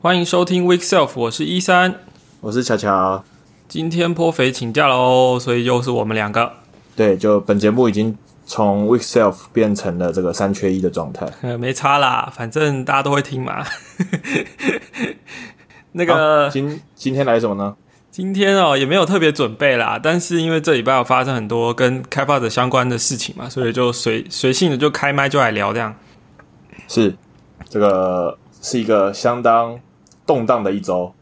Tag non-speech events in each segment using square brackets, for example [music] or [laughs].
欢迎收听 Week Self，我是一三，我是乔乔。今天颇肥请假喽，所以又是我们两个。对，就本节目已经从 Week Self 变成了这个三缺一的状态。呃，[laughs] 没差啦，反正大家都会听嘛。[laughs] 那个今今天来什么呢？今天哦也没有特别准备啦，但是因为这礼拜有发生很多跟开发者相关的事情嘛，所以就随随性的就开麦就来聊这样。是，这个是一个相当。动荡的一周，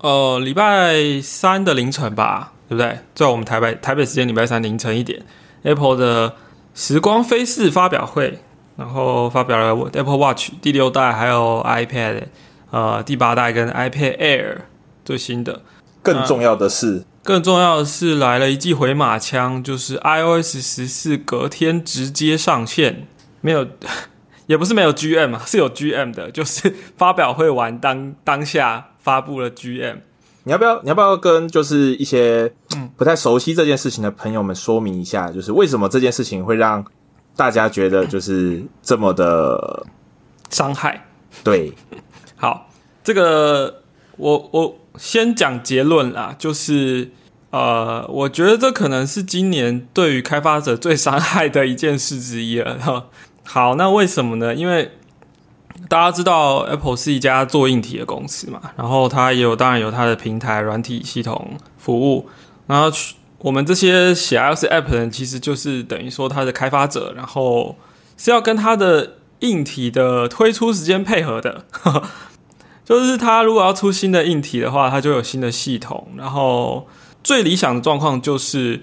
呃，礼拜三的凌晨吧，对不对？在我们台北台北时间礼拜三凌晨一点，Apple 的时光飞逝发表会，然后发表了 Apple Watch 第六代，还有 iPad，呃，第八代跟 iPad Air 最新的。更重要的是，更重要的是来了一记回马枪，就是 iOS 十四隔天直接上线，没有。也不是没有 GM 啊，[laughs] 是有 GM 的，就是 [laughs] 发表会完当当下发布了 GM。你要不要？你要不要跟就是一些不太熟悉这件事情的朋友们说明一下，就是为什么这件事情会让大家觉得就是这么的伤害？对，[laughs] 好，这个我我先讲结论啦，就是呃，我觉得这可能是今年对于开发者最伤害的一件事之一了哈。好，那为什么呢？因为大家知道 Apple 是一家做硬体的公司嘛，然后它也有当然有它的平台软体系统服务，然后我们这些写 iOS App 的人其实就是等于说它的开发者，然后是要跟它的硬体的推出时间配合的，[laughs] 就是它如果要出新的硬体的话，它就有新的系统，然后最理想的状况就是。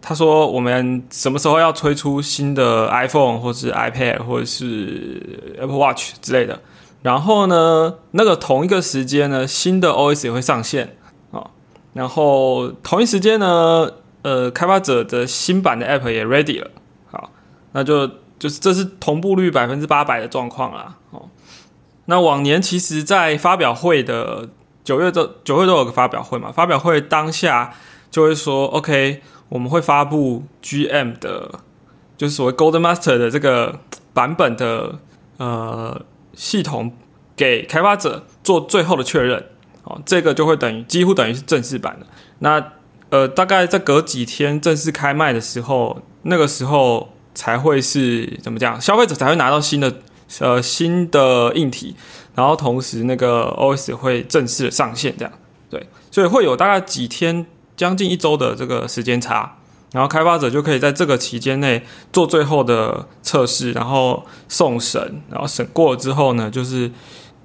他说：“我们什么时候要推出新的 iPhone 或是 iPad 或者是 Apple Watch 之类的？然后呢，那个同一个时间呢，新的 OS 也会上线啊。然后同一时间呢，呃，开发者的新版的 App 也 ready 了。好，那就就是这是同步率百分之八百的状况啦。哦，那往年其实，在发表会的九月都九月都有个发表会嘛，发表会当下就会说 OK。”我们会发布 GM 的，就是所谓 Golden Master 的这个版本的呃系统，给开发者做最后的确认。哦，这个就会等于几乎等于是正式版的。那呃，大概在隔几天正式开卖的时候，那个时候才会是怎么讲？消费者才会拿到新的呃新的硬体，然后同时那个 OS 会正式的上线，这样对，所以会有大概几天。将近一周的这个时间差，然后开发者就可以在这个期间内做最后的测试，然后送审，然后审过了之后呢，就是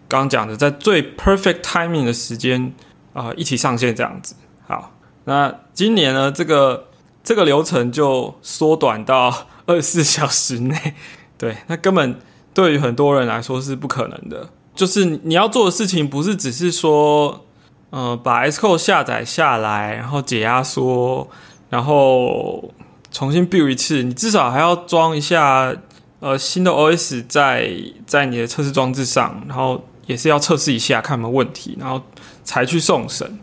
刚讲的在最 perfect timing 的时间啊，一起上线这样子。好，那今年呢，这个这个流程就缩短到 [laughs] 二十四小时内。对，那根本对于很多人来说是不可能的。就是你要做的事情，不是只是说。呃，把 Xcode 下载下来，然后解压缩，然后重新 build 一次，你至少还要装一下呃新的 OS 在在你的测试装置上，然后也是要测试一下看有没有问题，然后才去送审。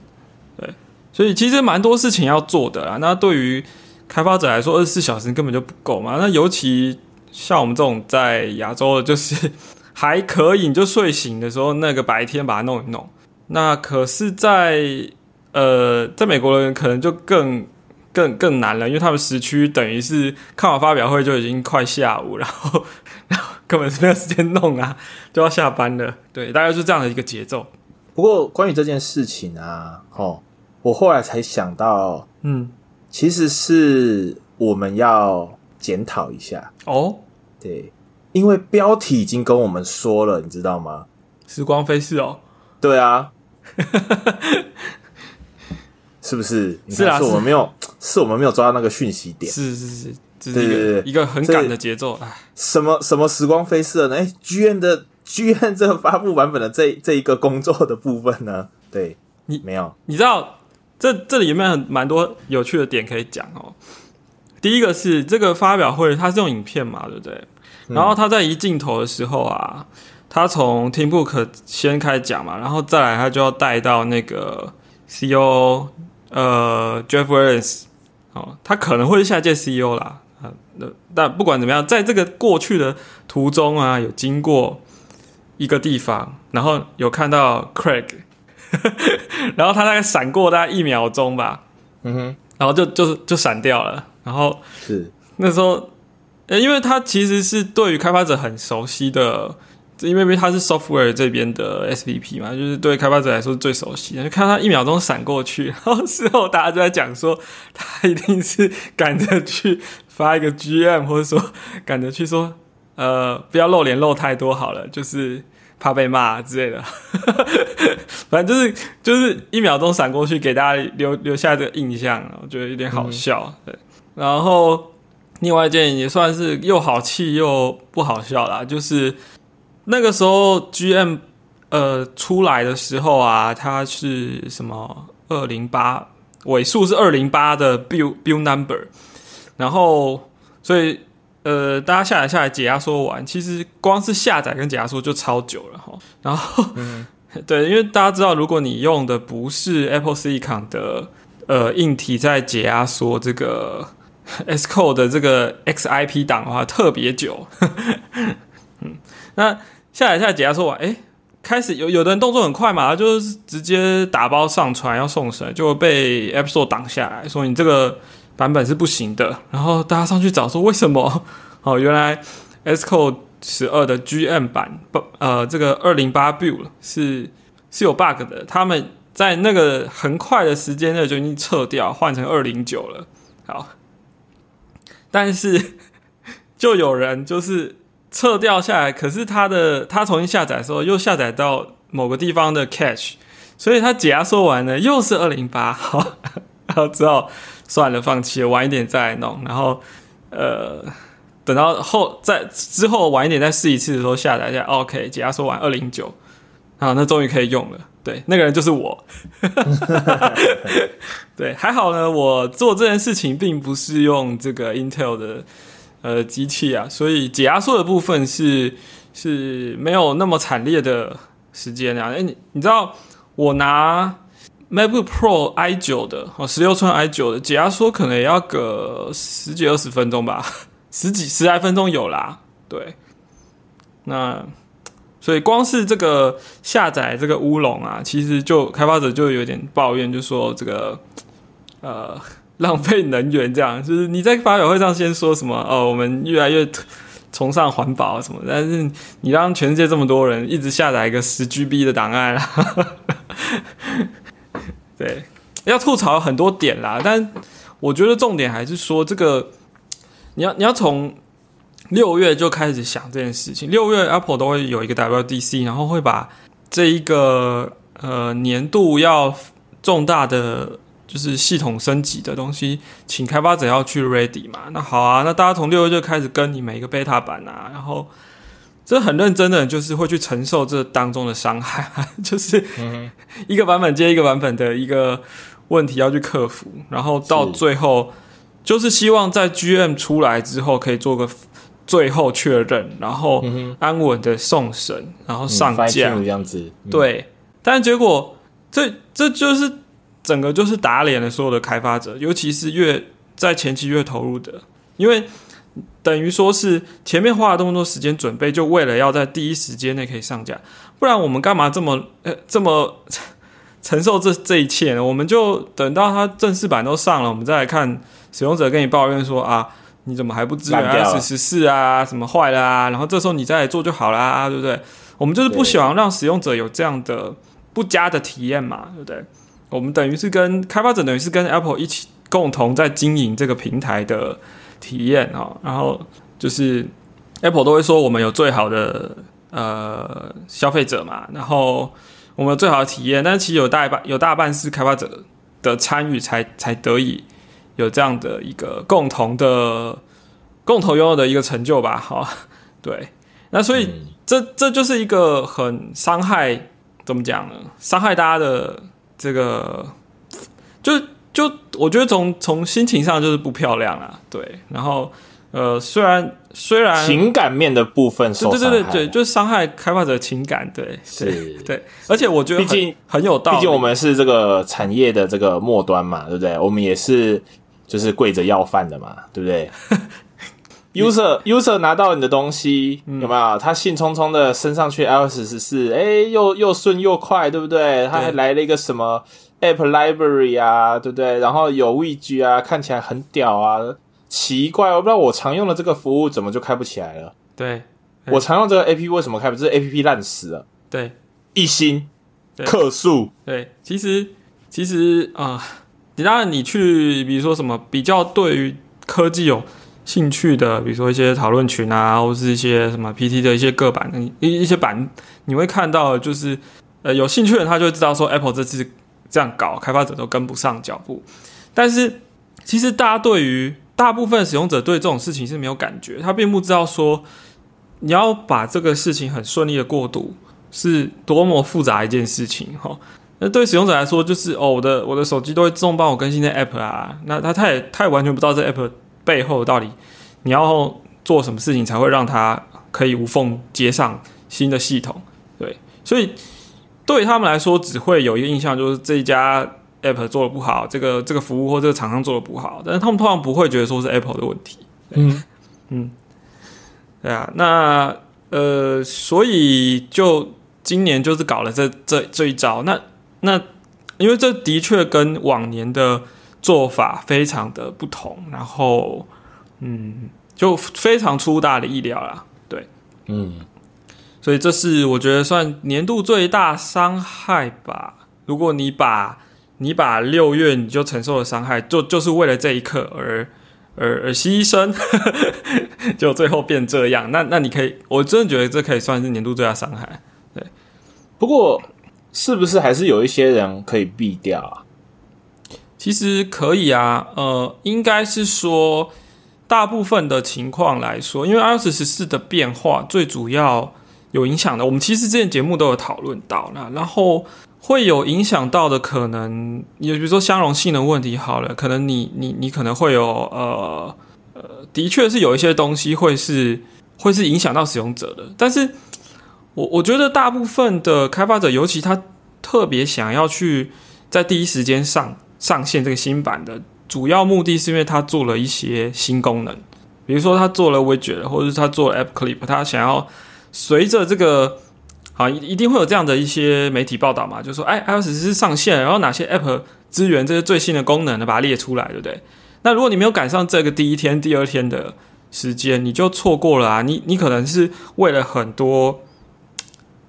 对，所以其实蛮多事情要做的啊。那对于开发者来说，二十四小时根本就不够嘛。那尤其像我们这种在亚洲的，就是 [laughs] 还可以，你就睡醒的时候那个白天把它弄一弄。那可是，在呃，在美国人可能就更更更难了，因为他们时区等于是看完发表会就已经快下午，然后 [laughs] 然后根本是没有时间弄啊，就要下班了。对，大概是这样的一个节奏。不过关于这件事情啊，哦，我后来才想到，嗯，其实是我们要检讨一下哦。对，因为标题已经跟我们说了，你知道吗？时光飞逝哦。对啊。[laughs] 是不是？是啊，是我们没有，是我们没有抓到那个讯息点。是是是，对对对，一个很赶的节奏。哎，什么什么时光飞逝呢？哎，GN 的剧院这个发布版本的这这一个工作的部分呢？对你没有？你知道这这里有没有蛮多有趣的点可以讲哦？第一个是这个发表会，它是用影片嘛，对不对？然后他在移镜头的时候啊。他从 Tim Cook 先开始讲嘛，然后再来他就要带到那个 CEO 呃 Jeff Williams 哦，他可能会是下届 CEO 啦啊，那但不管怎么样，在这个过去的途中啊，有经过一个地方，然后有看到 Craig，[laughs] 然后他大概闪过大概一秒钟吧，嗯哼，然后就就就闪掉了，然后是。那时候，呃，因为他其实是对于开发者很熟悉的，因为他是 software 这边的 SVP 嘛，就是对开发者来说最熟悉的。就看他一秒钟闪过去，然后事后大家就在讲说，他一定是赶着去发一个 GM，或者说赶着去说，呃，不要露脸露太多好了，就是怕被骂之类的。[laughs] 反正就是就是一秒钟闪过去，给大家留留下这个印象，我觉得有点好笑。对，然后。另外一件也算是又好气又不好笑啦，就是那个时候 GM 呃出来的时候啊，它是什么二零八尾数是二零八的 build build number，然后所以呃大家下载下来解压缩完，其实光是下载跟解压缩就超久了哈。然后 [laughs] 对，因为大家知道，如果你用的不是 Apple Silicon 的呃硬体在解压缩这个。[laughs] S Code 的这个 XIP 档的话特别久，[laughs] 嗯，那下载下来解压缩完，哎，开始有有的人动作很快嘛，就是直接打包上传要送审，就被 App Store 挡下来，说你这个版本是不行的。然后大家上去找说为什么？[laughs] 哦，原来 Xcode 十二的 GM 版不呃这个二零八 Build 是是有 bug 的，他们在那个很快的时间内就已经撤掉，换成二零九了。好。但是，[laughs] 就有人就是撤掉下来，可是他的他重新下载的时候又下载到某个地方的 cache，所以他解压缩完呢又是二零八，好，[laughs] 然后只好算了，放弃了，晚一点再弄。然后呃，等到后在之后晚一点再试一次的时候下载一下，OK，解压缩完二零九，啊，那终于可以用了。对，那个人就是我。[laughs] 对，还好呢。我做这件事情并不是用这个 Intel 的呃机器啊，所以解压缩的部分是是没有那么惨烈的时间啊。哎，你你知道我拿 MacBook Pro i 九的哦，十六寸 i 九的解压缩可能也要个十几二十分钟吧，[laughs] 十几十来分钟有啦。对，那。所以光是这个下载这个乌龙啊，其实就开发者就有点抱怨，就说这个呃浪费能源，这样 [laughs] 就是你在发表会上先说什么哦，我们越来越崇尚环保什么，但是你让全世界这么多人一直下载一个十 GB 的档案，[laughs] 对，要吐槽很多点啦，但我觉得重点还是说这个你要你要从。六月就开始想这件事情。六月 Apple 都会有一个 WDC，然后会把这一个呃年度要重大的就是系统升级的东西，请开发者要去 ready 嘛。那好啊，那大家从六月就开始跟你每一个 beta 版啊，然后这很认真的，就是会去承受这当中的伤害，[laughs] 就是一个版本接一个版本的一个问题要去克服，然后到最后就是希望在 GM 出来之后可以做个。最后确认，然后安稳的送审，然后上架这样子。对，但结果这这就是整个就是打脸了所有的开发者，尤其是越在前期越投入的，因为等于说是前面花了这么多时间准备，就为了要在第一时间内可以上架，不然我们干嘛这么 [laughs] [laughs] 呃这么承受这这一切呢？我们就等到它正式版都上了，我们再来看使用者跟你抱怨说啊。你怎么还不支援 S 十四啊？什么坏了啊？然后这时候你再来做就好啦，对不对？我们就是不喜欢让使用者有这样的不佳的体验嘛，对不对？我们等于是跟开发者等于是跟 Apple 一起共同在经营这个平台的体验啊。然后就是 Apple 都会说我们有最好的呃消费者嘛，然后我们有最好的体验，但是其实有大半有大半是开发者的参与才才得以。有这样的一个共同的、共同拥有的一个成就吧，好，[laughs] 对，那所以这这就是一个很伤害，怎么讲呢？伤害大家的这个，就就我觉得从从心情上就是不漂亮啊，对，然后呃，虽然虽然情感面的部分受对对对对，就是伤害开发者情感，对，是，对，而且我觉得毕竟很有道理，毕竟我们是这个产业的这个末端嘛，对不对？我们也是。就是跪着要饭的嘛，对不对？[laughs] user user 拿到你的东西有没有？他兴冲冲的升上去 iOS 十四，哎，又又顺又快，对不对？他还来了一个什么 App Library 啊，对不对？然后有 Widget 啊，看起来很屌啊。奇怪，我不知道我常用的这个服务怎么就开不起来了。对，我常用这个 App 为什么开不？这 App 烂死了。对，一星客数。对，其实其实啊，当然你去，比如说什么比较对于科技有。兴趣的，比如说一些讨论群啊，或是一些什么 PT 的一些个版一一些版，你会看到就是呃有兴趣的人他就会知道说 Apple 这次这样搞，开发者都跟不上脚步。但是其实大家对于大部分使用者对这种事情是没有感觉，他并不知道说你要把这个事情很顺利的过渡是多么复杂一件事情哈。那对使用者来说，就是哦我的我的手机都会自动帮我更新的 App 啊，那他他也他也完全不知道这 App。背后到底你要做什么事情才会让它可以无缝接上新的系统？对，所以对他们来说，只会有一个印象，就是这一家 App 做的不好，这个这个服务或这个厂商做的不好，但是他们通常不会觉得说是 Apple 的问题。嗯嗯，对啊，那呃，所以就今年就是搞了这这这一招。那那因为这的确跟往年的。做法非常的不同，然后，嗯，就非常出大的意料啦，对，嗯，所以这是我觉得算年度最大伤害吧。如果你把你把六月你就承受的伤害，就就是为了这一刻而而而牺牲，[laughs] 就最后变这样，那那你可以，我真的觉得这可以算是年度最大伤害。对，不过是不是还是有一些人可以避掉啊？其实可以啊，呃，应该是说，大部分的情况来说，因为 iOS 十四的变化最主要有影响的，我们其实之前节目都有讨论到那，然后会有影响到的可能，也比如说相容性的问题，好了，可能你你你可能会有呃呃，的确是有一些东西会是会是影响到使用者的，但是我我觉得大部分的开发者，尤其他特别想要去在第一时间上。上线这个新版的主要目的是因为它做了一些新功能，比如说它做了 widget，或者是它做了 app clip，它想要随着这个，好一一定会有这样的一些媒体报道嘛，就说哎，iOS 是上线，然后哪些 app 支援这些最新的功能呢，把它列出来，对不对？那如果你没有赶上这个第一天、第二天的时间，你就错过了啊！你你可能是为了很多。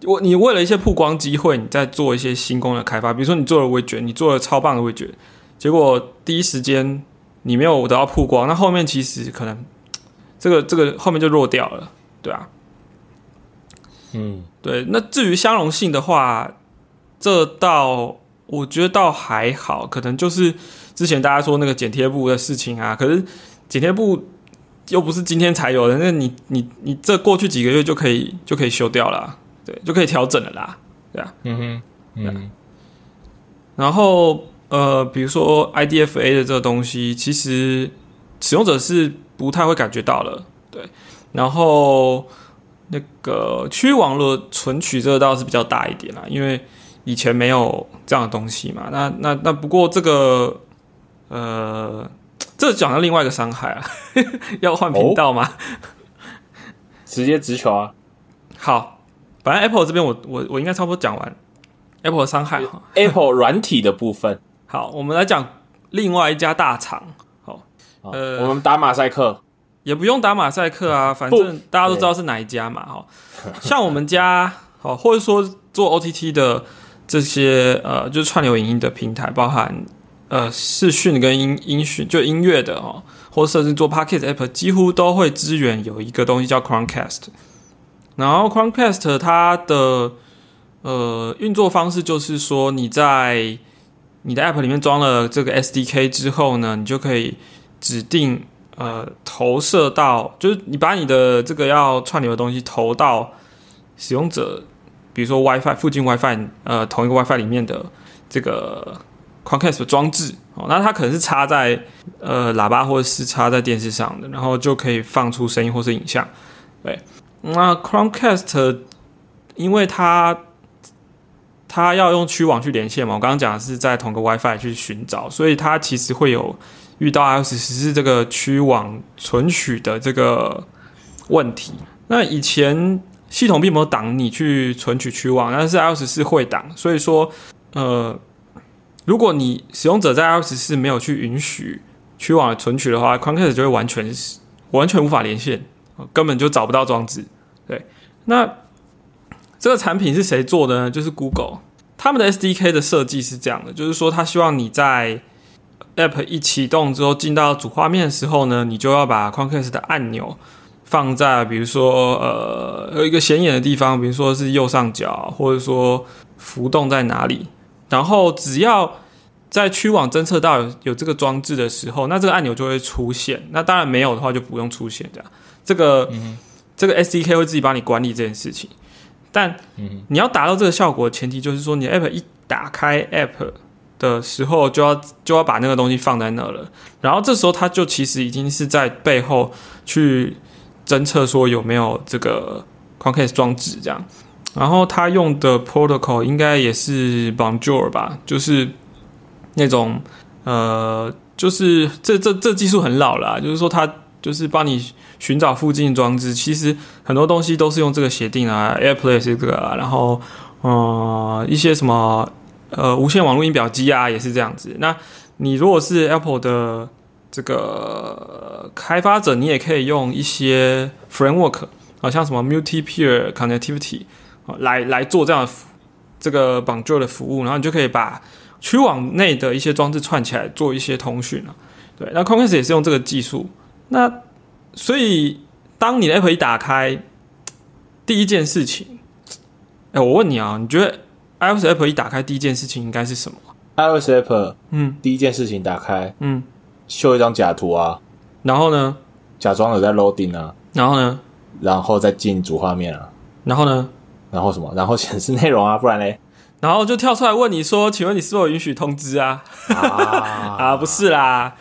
我你为了一些曝光机会，你在做一些新功能开发，比如说你做了微卷，你做了超棒的微卷，结果第一时间你没有得到曝光，那后面其实可能这个这个后面就弱掉了，对啊，嗯，对。那至于相容性的话，这倒我觉得倒还好，可能就是之前大家说那个剪贴布的事情啊，可是剪贴布又不是今天才有的，那你你你这过去几个月就可以就可以修掉了。对，就可以调整了啦，对啊，嗯哼，嗯，然后呃，比如说 IDFA 的这个东西，其实使用者是不太会感觉到了，对，然后那个区域网络存取这个倒是比较大一点啦，因为以前没有这样的东西嘛，那那那不过这个呃，这讲到另外一个伤害啊，[laughs] 要换频道吗？直接直球啊，好。反正 Apple 这边，我我我应该差不多讲完 Apple 的伤害哈。Apple [laughs] 软体的部分，好，我们来讲另外一家大厂。好，呃，我们打马赛克也不用打马赛克啊，反正大家都知道是哪一家嘛。哈，像我们家，好，或者说做 OTT 的这些呃，就是串流影音的平台，包含呃视讯跟音音讯，就音乐的哦，或者甚至做 Pocket App，几乎都会支援有一个东西叫 Chromecast。然后 Chromecast 它的呃运作方式就是说，你在你的 App 里面装了这个 SDK 之后呢，你就可以指定呃投射到，就是你把你的这个要串流的东西投到使用者，比如说 WiFi 附近 WiFi 呃同一个 WiFi 里面的这个 Chromecast 的装置哦，那它可能是插在呃喇叭或者是插在电视上的，然后就可以放出声音或是影像，对。那 Chromecast，因为它它要用区网去连线嘛，我刚刚讲的是在同个 WiFi 去寻找，所以它其实会有遇到 iOS 十四这个区网存取的这个问题。那以前系统并没有挡你去存取区网，但是 iOS 四会挡，所以说呃，如果你使用者在 iOS 四没有去允许区网存取的话，Chromecast 就会完全完全无法连线，根本就找不到装置。对，那。这个产品是谁做的呢？就是 Google，他们的 SDK 的设计是这样的，就是说他希望你在 App 一启动之后进到主画面的时候呢，你就要把 Chromecast 的按钮放在比如说呃有一个显眼的地方，比如说是右上角，或者说浮动在哪里，然后只要在区网侦测到有有这个装置的时候，那这个按钮就会出现。那当然没有的话就不用出现这样。这个这个 SDK 会自己帮你管理这件事情。但你要达到这个效果，前提就是说，你 App 一打开 App 的时候，就要就要把那个东西放在那了。然后这时候，它就其实已经是在背后去侦测说有没有这个 Chromecast 装置这样。然后它用的 Protocol 应该也是 Bonjour 吧，就是那种呃，就是这这这技术很老了，就是说它。就是帮你寻找附近装置，其实很多东西都是用这个协定啊，AirPlay 这个，然后呃一些什么呃无线网络音表机啊，也是这样子。那你如果是 Apple 的这个开发者，你也可以用一些 framework，好像什么 Multi-Peer Connectivity 啊来来做这样的这个绑住的服务，然后你就可以把区网内的一些装置串起来做一些通讯了。对，那 Chromecast 也是用这个技术。那所以，当你的 App 一打开，第一件事情，哎，我问你啊，你觉得 iOS App 一打开第一件事情应该是什么？iOS App，嗯，第一件事情打开，嗯，秀一张假图啊，然后呢，假装有在 loading 啊，然后呢，然后再进主画面啊，然后呢，然后什么？然后显示内容啊，不然嘞，然后就跳出来问你说，请问你是否允许通知啊？[laughs] 啊，不是啦。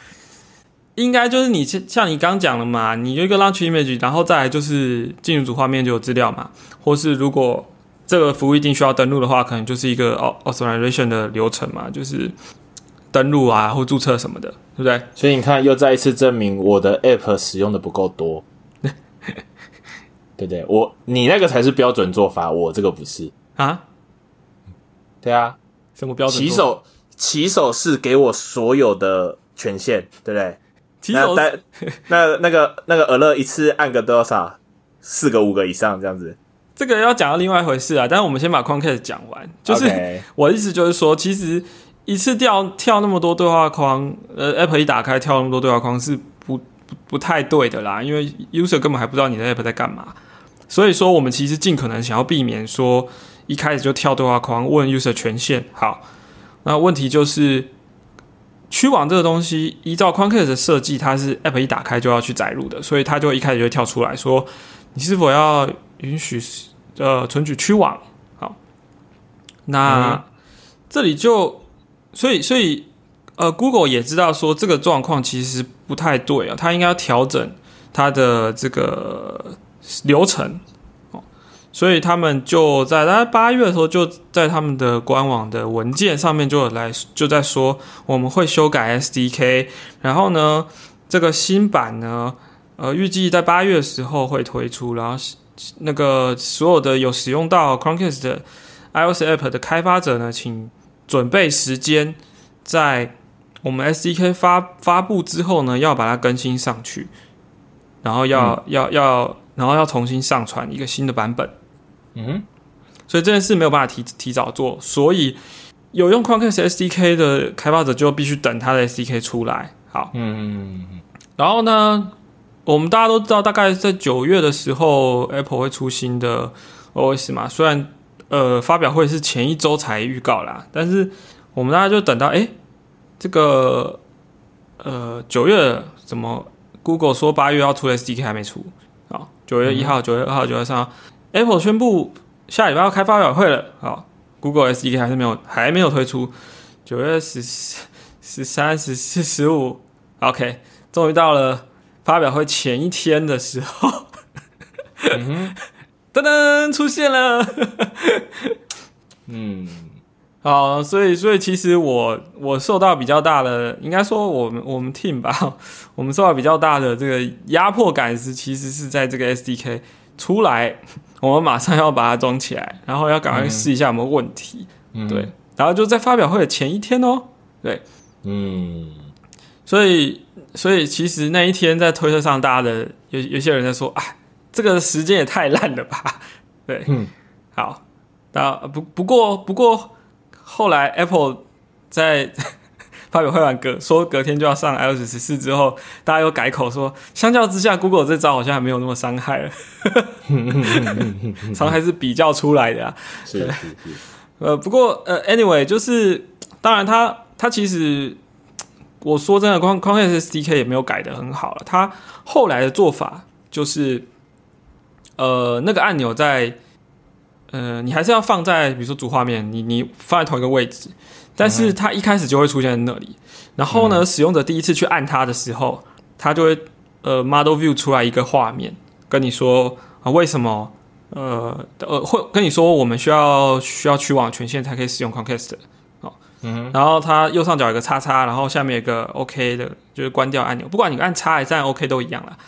应该就是你像像你刚讲的嘛，你有一个 launch image，然后再来就是进入主画面就有资料嘛，或是如果这个服务一定需要登录的话，可能就是一个 authorization 的流程嘛，就是登录啊或注册什么的，对不对？所以你看，又再一次证明我的 app 使用的不够多，对不对？我你那个才是标准做法，我这个不是啊？对啊，什么标准？起手起手是给我所有的权限，对不对？那那那那个那个耳乐一次按个多少？四个五个以上这样子，这个要讲到另外一回事啊。但是我们先把框开始讲完。就是我的意思就是说，其实一次跳跳那么多对话框，呃，app 一打开跳那么多对话框是不不不太对的啦。因为 user 根本还不知道你的 app 在干嘛。所以说，我们其实尽可能想要避免说一开始就跳对话框问 user 权限。好，那问题就是。区网这个东西，依照 Chromecast 的设计，它是 App 一打开就要去载入的，所以它就一开始就会跳出来说，你是否要允许呃存取区网？好，那这里就所以所以呃，Google 也知道说这个状况其实不太对啊，它应该要调整它的这个流程。所以他们就在大概八月的时候，就在他们的官网的文件上面就有来就在说，我们会修改 SDK，然后呢，这个新版呢，呃，预计在八月的时候会推出，然后那个所有的有使用到 Chromecast 的 iOS App 的开发者呢，请准备时间，在我们 SDK 发发布之后呢，要把它更新上去，然后要要要，然后要重新上传一个新的版本。嗯，所以这件事没有办法提提早做，所以有用 Chromecast SDK 的开发者就必须等它的 SDK 出来。好，嗯，然后呢，我们大家都知道，大概在九月的时候，Apple 会出新的 OS 嘛。虽然呃，发表会是前一周才预告啦，但是我们大家就等到，哎，这个呃九月怎么 Google 说八月要出 SDK 还没出？好，九月一号、九月二号、九月三号。Apple 宣布下礼拜要开发表会了，好，Google SDK 还是没有，还没有推出。九月十、十三、十四、十五，OK，终于到了发表会前一天的时候，[laughs] 噔噔出现了。[laughs] 嗯，啊，所以所以其实我我受到比较大的，应该说我们我们 team 吧，[laughs] 我们受到比较大的这个压迫感是，其实是在这个 SDK 出来，[laughs] 我们马上要把它装起来，然后要赶快试一下有没有问题，对，然后就在发表会的前一天哦，对，嗯，所以所以其实那一天在推特上，大家的有有些人在说，啊，这个时间也太烂了吧，对，嗯，好，那不不过不过。后来 Apple 在发表会完隔说隔天就要上 iOS 十四之后，大家又改口说，相较之下，Google 这招好像还没有那么伤害了，[laughs] 伤害是比较出来的啊。是是是。呃，不过呃，Anyway，就是当然，它它其实我说真的，光光 SDK 也没有改的很好了。它后来的做法就是，呃，那个按钮在。呃，你还是要放在比如说主画面，你你放在同一个位置，但是它一开始就会出现在那里。然后呢，使用者第一次去按它的时候，它就会呃 Model View 出来一个画面，跟你说啊为什么呃呃会跟你说我们需要需要取网权限才可以使用 Conquest 哦，嗯，然后它右上角有个叉叉，然后下面有个 OK 的，就是关掉按钮，不管你按叉还是按 OK 都一样啦，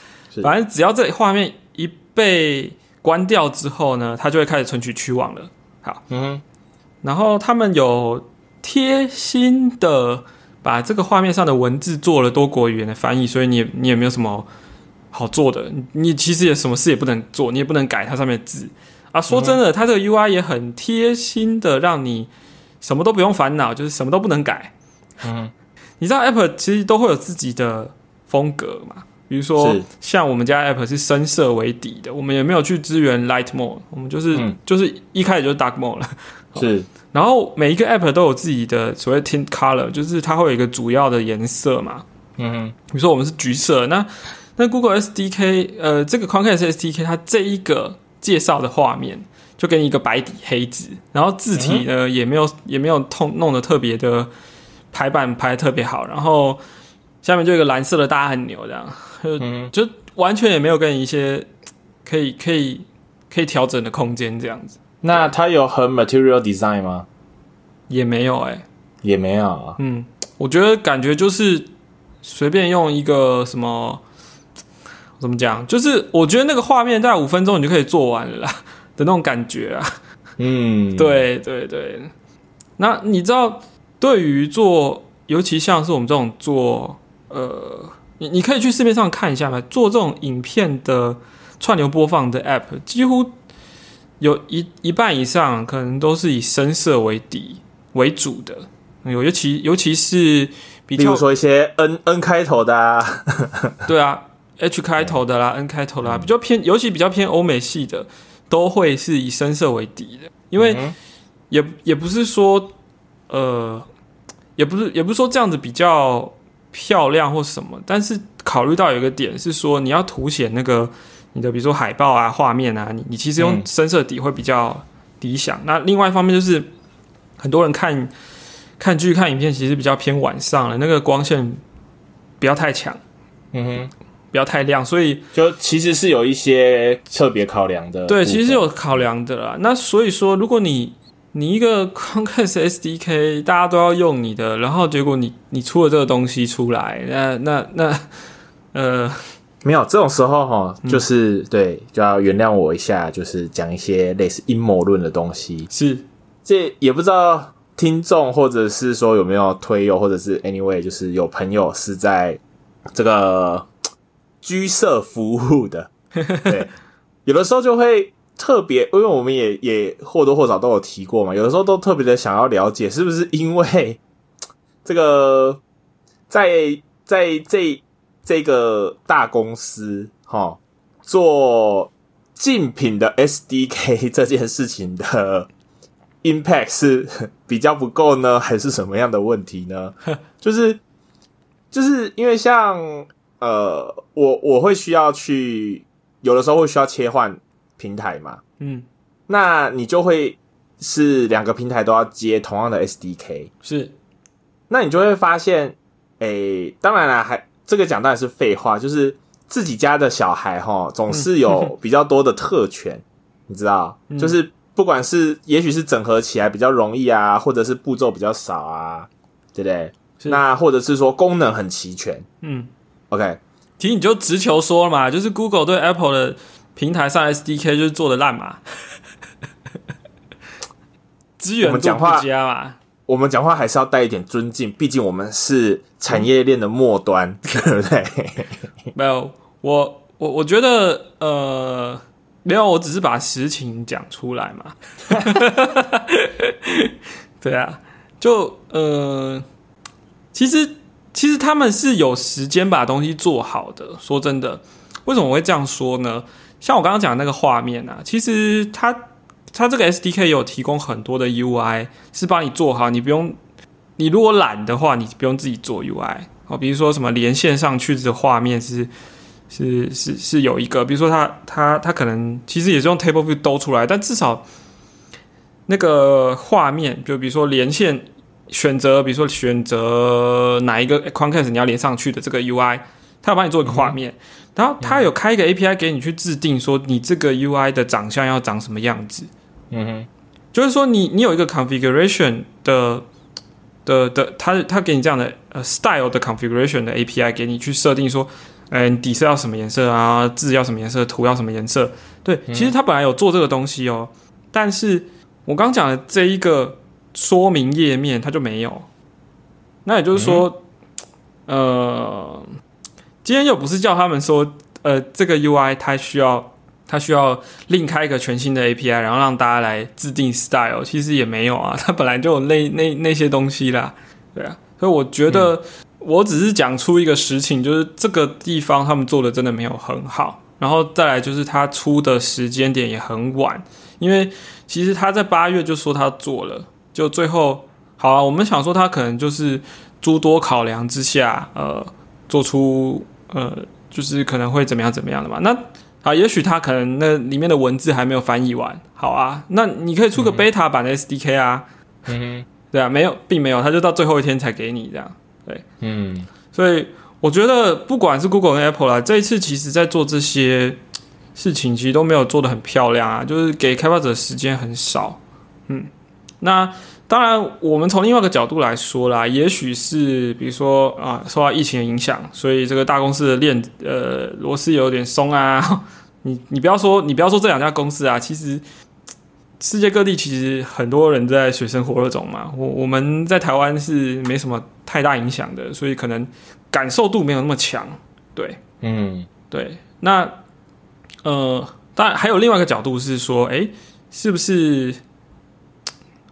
反正只要这画面一被关掉之后呢，它就会开始存取区网了。好，嗯，然后他们有贴心的把这个画面上的文字做了多国语言的翻译，所以你你也没有什么好做的。你其实也什么事也不能做，你也不能改它上面的字啊。说真的，它这个 UI 也很贴心的，让你什么都不用烦恼，就是什么都不能改。嗯，你知道 Apple 其实都会有自己的风格嘛？比如说，像我们家 app 是深色为底的，我们也没有去支援 light mode，我们就是就是一开始就是 dark mode 了。[laughs] 是，然后每一个 app 都有自己的所谓 tint color，就是它会有一个主要的颜色嘛。嗯，比如说我们是橘色，那那 Google SDK，呃，这个 c o n c a s SDK 它这一个介绍的画面就给你一个白底黑字，然后字体呢也没有也没有通弄得特别的排版排的特别好，然后下面就一个蓝色的大按钮这样。[laughs] 嗯，就完全也没有跟一些可以可以可以调整的空间这样子。那它有很 material design 吗？也没有哎，也没有啊。嗯，我觉得感觉就是随便用一个什么怎么讲，就是我觉得那个画面在五分钟你就可以做完了 [laughs] 的那种感觉啊。嗯，对对对。那你知道，对于做，尤其像是我们这种做呃。你你可以去市面上看一下嘛，做这种影片的串流播放的 App，几乎有一一半以上可能都是以深色为底为主的，有尤其尤其是比如说一些 N N 开头的，啊，[laughs] [laughs] 对啊，H 开头的啦，N 开头啦，比较偏，尤其比较偏欧美系的，都会是以深色为底的，因为也也不是说呃，也不是也不是说这样子比较。漂亮或什么，但是考虑到有一个点是说，你要凸显那个你的，比如说海报啊、画面啊，你你其实用深色底会比较理想。那另外一方面就是，很多人看看剧、看影片，其实比较偏晚上了，那个光线不要太强，嗯哼，不要太亮，所以就其实是有一些特别考量的。对，其实是有考量的啦。那所以说，如果你你一个 Conquest SDK，大家都要用你的，然后结果你你出了这个东西出来，那那那呃，没有这种时候哈，就是对，就要原谅我一下，就是讲一些类似阴谋论的东西。是，这也不知道听众或者是说有没有推友，或者是 anyway，就是有朋友是在这个 [coughs] 居社服务的，对，有的时候就会。特别，因为我们也也或多或少都有提过嘛，有的时候都特别的想要了解，是不是因为 [tsk] 这个在在这这个大公司哈做竞品的 SDK [laughs] 这件事情的 impact 是 [laughs] 比较不够呢，还是什么样的问题呢？[laughs] 就是就是因为像呃，我我会需要去有的时候会需要切换。平台嘛，嗯，那你就会是两个平台都要接同样的 SDK，是，那你就会发现，诶，当然了，还这个讲当然是废话，就是自己家的小孩哈，总是有 [laughs] 比较多的特权，你知道，就是不管是也许是整合起来比较容易啊，或者是步骤比较少啊，对不对？那或者是说功能很齐全，嗯，OK，其实你就直球说了嘛，就是 Google 对 Apple 的平台上 SDK 就是做的烂嘛，[laughs] 资源度不佳嘛。我们讲话还是要带一点尊敬，毕竟我们是产业链的末端，[laughs] 对不对？没有，我我我觉得呃，没有，我只是把实情讲出来嘛。[laughs] 对啊，就呃。其实，其实他们是有时间把东西做好的。说真的，为什么我会这样说呢？像我刚刚讲的那个画面啊，其实它它这个 SDK 有提供很多的 UI，是帮你做好。你不用，你如果懒的话，你不用自己做 UI 哦。比如说什么连线上去的画面是是是是有一个，比如说它它它可能其实也是用 Table View 兜出来，但至少那个画面，就比如说连线。选择，比如说选择哪一个框开始你要连上去的这个 UI，它要帮你做一个画面，然后它有开一个 API 给你去制定说你这个 UI 的长相要长什么样子。嗯哼，就是说你你有一个 configuration 的的的，它它给你这样的呃 style 的 configuration 的 API 给你去设定说，嗯，底色要什么颜色啊，字要什么颜色，图要什么颜色。对，其实它本来有做这个东西哦，但是我刚讲的这一个。说明页面它就没有，那也就是说，呃，今天又不是叫他们说，呃，这个 UI 它需要它需要另开一个全新的 API，然后让大家来制定 style，其实也没有啊，[laughs] 它本来就有那那那些东西啦，对啊，所以我觉得我只是讲出一个实情，就是这个地方他们做的真的没有很好，然后再来就是他出的时间点也很晚，因为其实他在八月就说他做了。就最后好啊，我们想说他可能就是诸多考量之下，呃，做出呃，就是可能会怎么样怎么样的嘛。那啊，也许他可能那里面的文字还没有翻译完，好啊，那你可以出个 beta 版的 SDK 啊，嗯哼，[laughs] 对啊，没有，并没有，他就到最后一天才给你这样，对，嗯，所以我觉得不管是 Google 跟 Apple 啦，这一次其实在做这些事情，其实都没有做的很漂亮啊，就是给开发者时间很少，嗯。那当然，我们从另外一个角度来说啦，也许是比如说啊，受到疫情的影响，所以这个大公司的链呃螺丝有点松啊。[laughs] 你你不要说你不要说这两家公司啊，其实世界各地其实很多人在水深火热中嘛。我我们在台湾是没什么太大影响的，所以可能感受度没有那么强。对，嗯，对。那呃，当然还有另外一个角度是说，哎，是不是？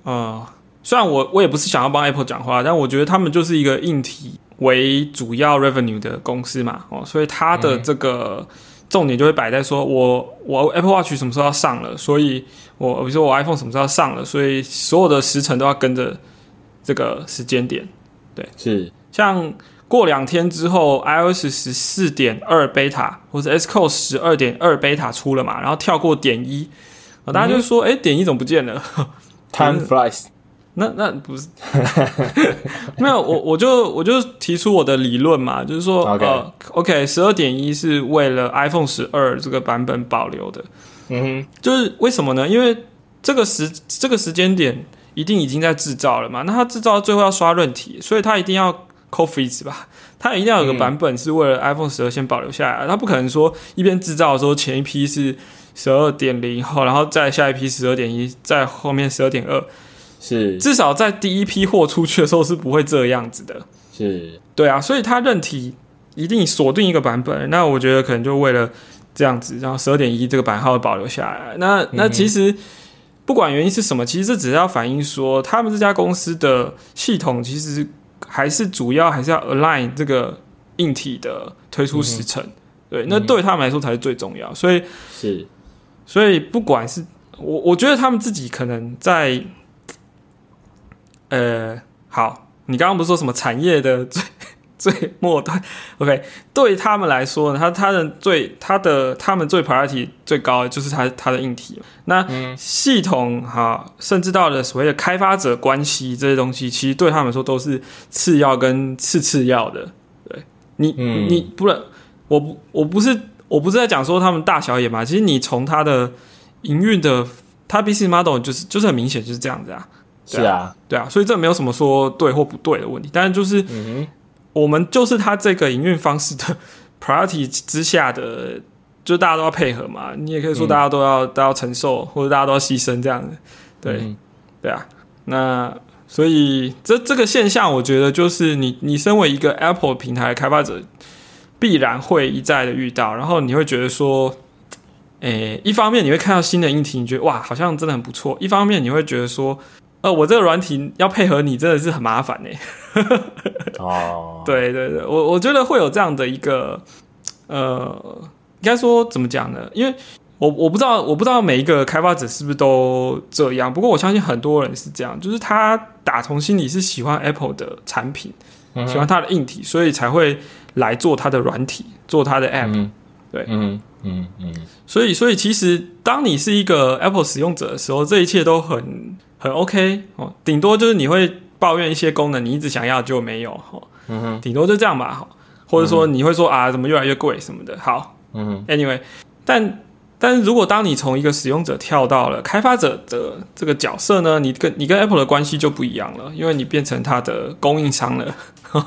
呃，虽然我我也不是想要帮 Apple 讲话，但我觉得他们就是一个硬体为主要 revenue 的公司嘛，哦，所以它的这个重点就会摆在说，我我 Apple Watch 什么时候要上了，所以我比如说我 iPhone 什么时候要上了，所以所有的时程都要跟着这个时间点，对，是。像过两天之后，iOS 十四点二 beta 或者 Xcode 十二点二 beta 出了嘛，然后跳过点一，啊，大家就说，哎，点一怎么不见了？[laughs] Time [laughs] flies，那那不是 [laughs] 没有我我就我就提出我的理论嘛，就是说呃，OK，十二点一是为了 iPhone 十二这个版本保留的，嗯哼，就是为什么呢？因为这个时这个时间点一定已经在制造了嘛，那它制造最后要刷论题，所以它一定要 c o f e e 吧，它一定要有个版本是为了 iPhone 十二先保留下来，它不可能说一边制造的时候前一批是。十二点零后，然后再下一批十二点一，在后面十二点二，是。至少在第一批货出去的时候是不会这样子的，是。对啊，所以它认体一定锁定一个版本，那我觉得可能就为了这样子，然后十二点一这个版号保留下来。那那其实不管原因是什么，其实这只是要反映说，他们这家公司的系统其实还是主要还是要 align 这个硬体的推出时程，对，那对他们来说才是最重要，所以是。所以，不管是我，我觉得他们自己可能在，呃，好，你刚刚不是说什么产业的最 [laughs] 最末端？OK，对他们来说呢，他他的最他的他们最 priority 最高的就是他他的硬体。那系统哈，甚至到了所谓的开发者关系这些东西，其实对他们说都是次要跟次次要的。对你，你不能，我不，我不是。我不是在讲说他们大小眼嘛，其实你从他的营运的他 business model 就是就是很明显就是这样子啊，是啊，对啊，所以这没有什么说对或不对的问题，但是就是嗯我们就是它这个营运方式的 [laughs] priority 之下的，就大家都要配合嘛，你也可以说大家都要、都要承受，或者大家都要牺牲这样子，对、嗯对啊，那所以这这个现象，我觉得就是你你身为一个 Apple 平台的开发者，必然会一再的遇到，然后你会觉得说。诶，一方面你会看到新的硬体，你觉得哇，好像真的很不错；一方面你会觉得说，呃，我这个软体要配合你，真的是很麻烦呢。[laughs] 哦，[laughs] 对对对，我我觉得会有这样的一个，呃，应该说怎么讲呢？因为我我不知道，我不知道每一个开发者是不是都这样，不过我相信很多人是这样，就是他打从心里是喜欢 Apple 的产品，嗯喜欢它的硬体，所以才会来做它的软体，做它的 App。嗯，对嗯嗯嗯，所以，所以其实当你是一个 Apple 使用者的时候，这一切都很很 OK 哦。顶多就是你会抱怨一些功能你一直想要就没有哦，嗯哼，顶多就这样吧。好，或者说你会说啊，怎么越来越贵什么的。好嗯哼，，Anyway，但但是如果当你从一个使用者跳到了开发者的这个角色呢，你跟你跟 Apple 的关系就不一样了，因为你变成它的供应商了。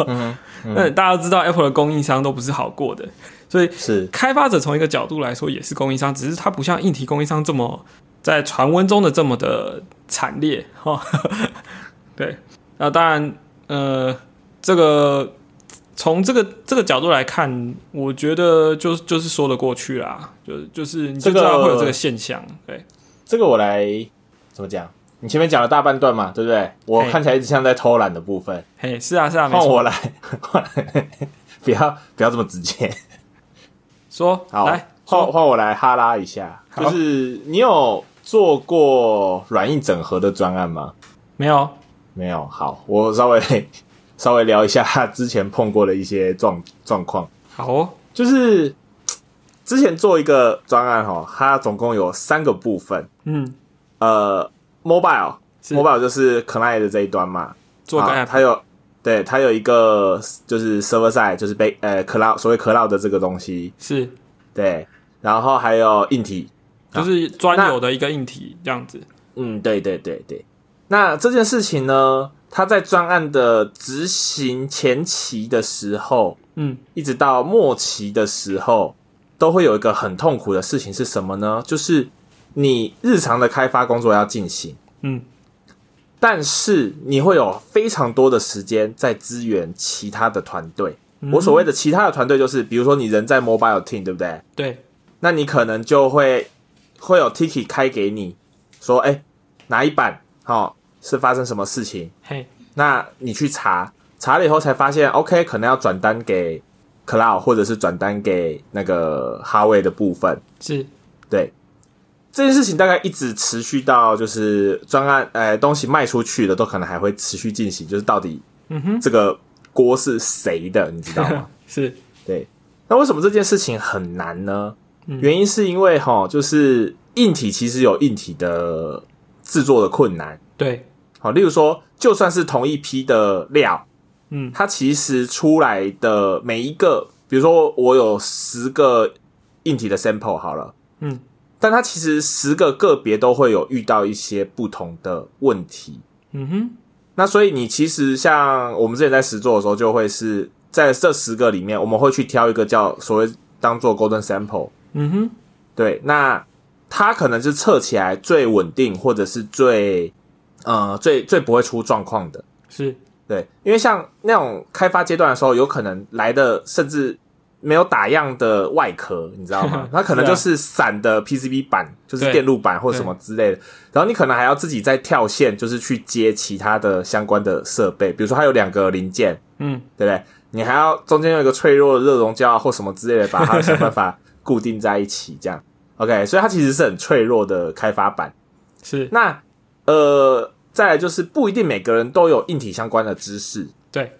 嗯那大家都知道 Apple 的供应商都不是好过的，所以是，开发者从一个角度来说也是供应商，只是它不像硬体供应商这么在传闻中的这么的惨烈 [laughs] 哈。对，那当然，呃，这个从这个这个角度来看，我觉得就就是说得过去啦，就就是你就知道会有这个现象，对，这个我来怎么讲？你前面讲了大半段嘛，对不对？我看起来一直像在偷懒的部分，嘿，是啊是啊，换我来，换 [laughs] 不要不要这么直接。说好，来换换我来哈拉一下，就是你有做过软硬整合的专案吗？没有，没有。好，我稍微 [laughs] 稍微聊一下他之前碰过的一些状状况，好哦，就是 [tsk] 之前做一个专案哈，它总共有三个部分，嗯，呃，mobile 是。mobile 就是 client 的这一端嘛，做个案它有对它有一个就是 server side，就是被呃 cloud 所谓 cloud 的这个东西，是。对，然后还有硬体，就是专有的一个硬体这样子，嗯，对对对对。那这件事情呢，它在专案的执行前期的时候，嗯，一直到末期的时候，都会有一个很痛苦的事情是什么呢？就是你日常的开发工作要进行，嗯，但是你会有非常多的时间在支援其他的团队。嗯我所谓的其他的团队，就是比如说你人在 mobile team，对不对？对，那你可能就会会有 ticket 开给你，说，哎、哪一版哦是发生什么事情？嘿，那你去查，查了以后才发现，OK，可能要转单给 cloud，或者是转单给那个哈维的部分。是，对，这件事情大概一直持续到就是专案，呃，东西卖出去的都可能还会持续进行，就是到底嗯哼，这个锅是谁的，你知道吗？[laughs] 是，对，那为什么这件事情很难呢？嗯原因是因为哈，就是硬体其实有硬体的制作的困难。对，好，例如说，就算是同一批的料，嗯，它其实出来的每一个，比如说我有十个硬体的 sample 好了，嗯，但它其实十个个别都会有遇到一些不同的问题。嗯哼，那所以你其实像我们之前在实做的时候，就会是在这十个里面，我们会去挑一个叫所谓当做 golden sample。嗯哼，对，那它可能是测起来最稳定，或者是最呃最最不会出状况的。是，对，因为像那种开发阶段的时候，有可能来的甚至没有打样的外壳，你知道吗？[laughs] 它可能就是散的 PCB 板，就是电路板或什么之类的。然后你可能还要自己再跳线，就是去接其他的相关的设备，比如说它有两个零件，嗯，对不对？你还要中间有一个脆弱的热熔胶或什么之类的，把它想办法固定在一起，这样。OK，所以它其实是很脆弱的开发板。是，那呃，再来就是不一定每个人都有硬体相关的知识，对，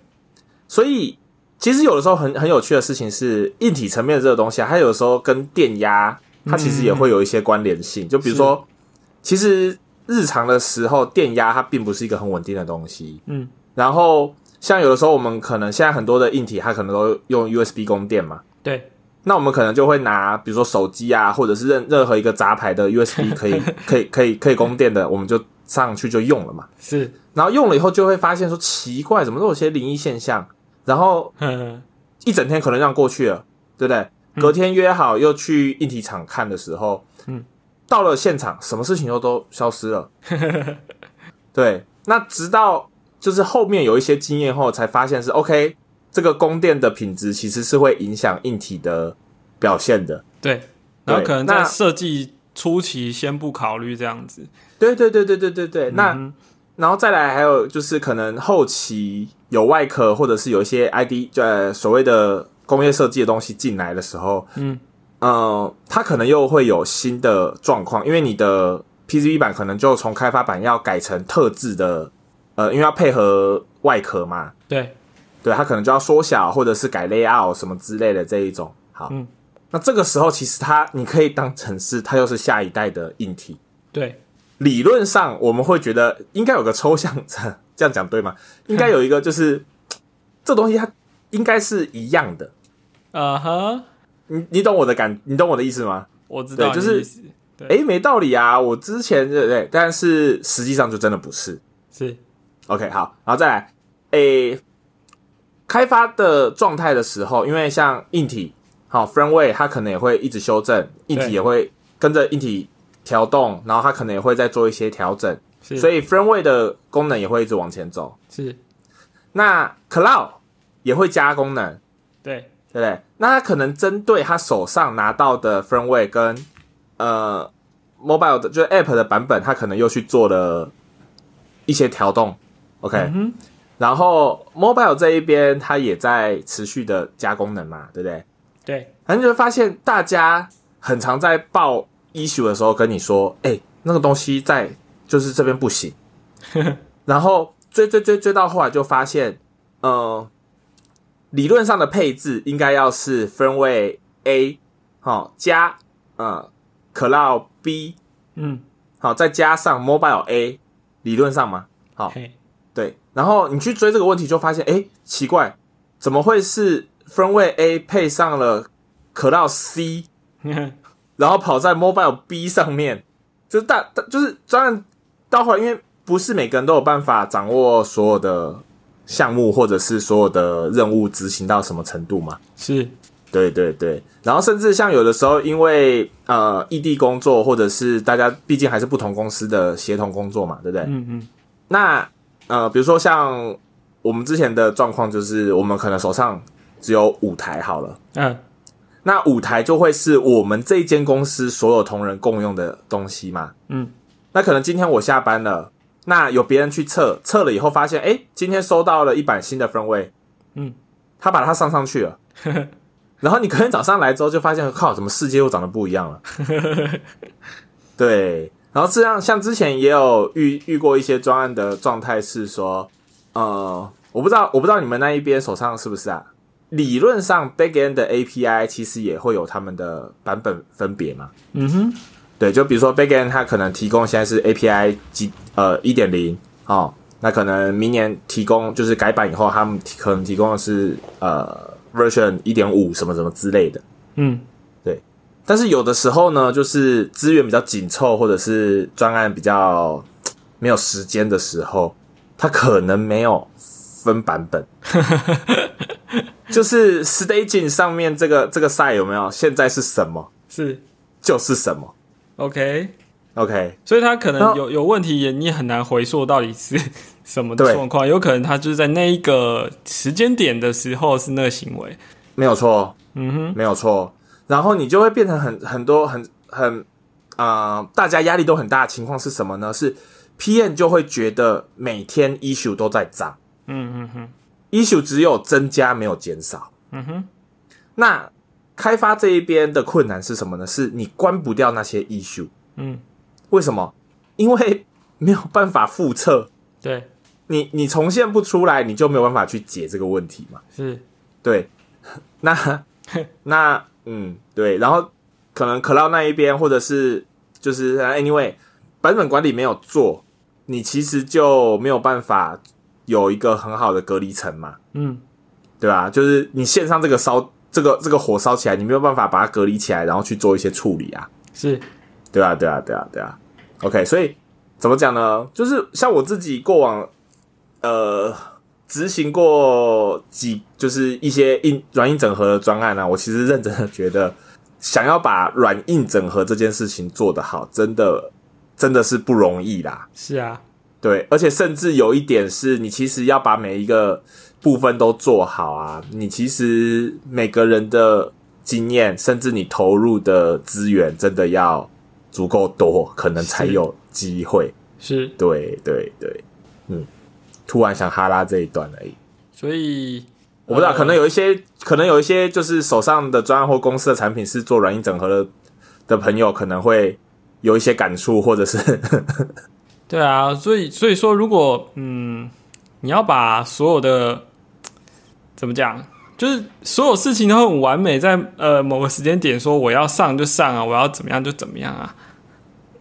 所以其实有的时候很很有趣的事情是，硬体层面的这个东西啊，它有时候跟电压，它其实也会有一些关联性。就比如说，其实日常的时候，电压它并不是一个很稳定的东西。嗯，然后像有的时候，我们可能现在很多的硬体，它可能都用 USB 供电嘛。对，那我们可能就会拿，比如说手机啊，或者是任任何一个杂牌的 USB [laughs] 可以可以可以可以供电的，我们就上去就用了嘛。是，然后用了以后就会发现说奇怪，怎么都有些灵异现象，然后一整天可能这样过去了，对不对？隔天约好又去硬体厂看的时候，嗯，到了现场，什么事情又都消失了。[laughs] 对，那直到就是后面有一些经验后，才发现是 OK。这个供电的品质其实是会影响硬体的表现的。对，然后可能在设计初期先不考虑这样子。对对对对对对对。那然后再来还有就是可能后期有外壳或者是有一些 ID 呃所谓的工业设计的东西进来的时候，嗯嗯，它可能又会有新的状况，因为你的 PCB 版可能就从开发版要改成特制的，呃，因为要配合外壳嘛。对。对，它可能就要缩小，或者是改 layout 什么之类的这一种。好，那这个时候其实它你可以当成是它又是下一代的硬体。对，理论上我们会觉得应该有个抽象，[laughs] 这样讲对吗？应该有一个就是这东西它应该是一样的。啊哈，你你懂我的感，你懂我的意思吗？我知道，就是哎，没道理啊！我之前对对，但是实际上就真的不是。是 OK，好，然后再来，哎。开发的状态的时候，因为像硬体好 firmware，它可能也会一直修正，硬体也会跟着硬体调动，然后它可能也会再做一些调整，所以 firmware 的功能也会一直往前走。是，那 cloud 也会加功能，对对不对？那它可能针对他手上拿到的 firmware 跟呃 mobile 的，就是 app 的版本，它可能又去做了一些调动。OK。然后，mobile 这一边它也在持续的加功能嘛，对不对？对，反正就会发现大家很常在报 issue 的时候跟你说，哎，那个东西在就是这边不行。[laughs] 然后追追追追到后来就发现，呃，理论上的配置应该要是分位 A 好加呃 cloud B，嗯，好再加上 mobile A，理论上嘛，好。对，然后你去追这个问题，就发现，哎，奇怪，怎么会是分位 A 配上了可到 C，[laughs] 然后跑在 Mobile B 上面，就是大，就是当然到后来，因为不是每个人都有办法掌握所有的项目，或者是所有的任务执行到什么程度嘛？是，对对对，然后甚至像有的时候，因为呃异地工作，或者是大家毕竟还是不同公司的协同工作嘛，对不对？嗯嗯，那。呃，比如说像我们之前的状况，就是我们可能手上只有五台好了，嗯，那五台就会是我们这一间公司所有同仁共用的东西嘛，嗯，那可能今天我下班了，那有别人去测，测了以后发现，哎，今天收到了一版新的分位，嗯，他把它上上去了，[laughs] 然后你隔天早上来之后就发现，靠，怎么世界又长得不一样了？[laughs] 对。然后这样，像之前也有遇遇过一些专案的状态是说，呃，我不知道，我不知道你们那一边手上是不是啊？理论上，Backend 的 API 其实也会有他们的版本分别嘛。嗯哼，对，就比如说 Backend 它可能提供现在是 API 几呃一点零哦，那可能明年提供就是改版以后，他们可能提供的是呃 Version 一点五什么什么之类的。嗯。但是有的时候呢，就是资源比较紧凑，或者是专案比较没有时间的时候，它可能没有分版本。[laughs] 就是 staging 上面这个这个赛有没有？现在是什么？是就是什么？OK OK，所以他可能有有问题，也你很难回溯到底是什么状况。有可能他就是在那一个时间点的时候是那个行为，没有错。嗯哼，没有错。然后你就会变成很很多很很啊，大家压力都很大的情况是什么呢？是 PM 就会觉得每天 issue 都在涨，嗯嗯哼，issue 只有增加没有减少，嗯哼。那开发这一边的困难是什么呢？是你关不掉那些 issue，嗯，为什么？因为没有办法复测，对，你你重现不出来，你就没有办法去解这个问题嘛，是对，那 [laughs] 那。[laughs] 嗯，对，然后可能 Cloud 那一边，或者是就是 Anyway 版本管理没有做，你其实就没有办法有一个很好的隔离层嘛，嗯，对吧？就是你线上这个烧这个这个火烧起来，你没有办法把它隔离起来，然后去做一些处理啊。是，对啊，对啊，对啊，对啊。OK，所以怎么讲呢？就是像我自己过往呃执行过几，就是一些硬软硬整合的专案啊，我其实认真的觉得，想要把软硬整合这件事情做得好，真的真的是不容易啦。是啊，对，而且甚至有一点是你其实要把每一个部分都做好啊，你其实每个人的经验，甚至你投入的资源，真的要足够多，可能才有机会。是，对对对，嗯，突然想哈拉这一段而已。所以我不知道，呃可能有一些，可能有一些就是手上的专案或公司的产品是做软硬整合的的朋友，可能会有一些感触，或者是 [laughs] 对啊，所以所以说，如果嗯，你要把所有的怎么讲，就是所有事情都很完美，在呃某个时间点说我要上就上啊，我要怎么样就怎么样啊，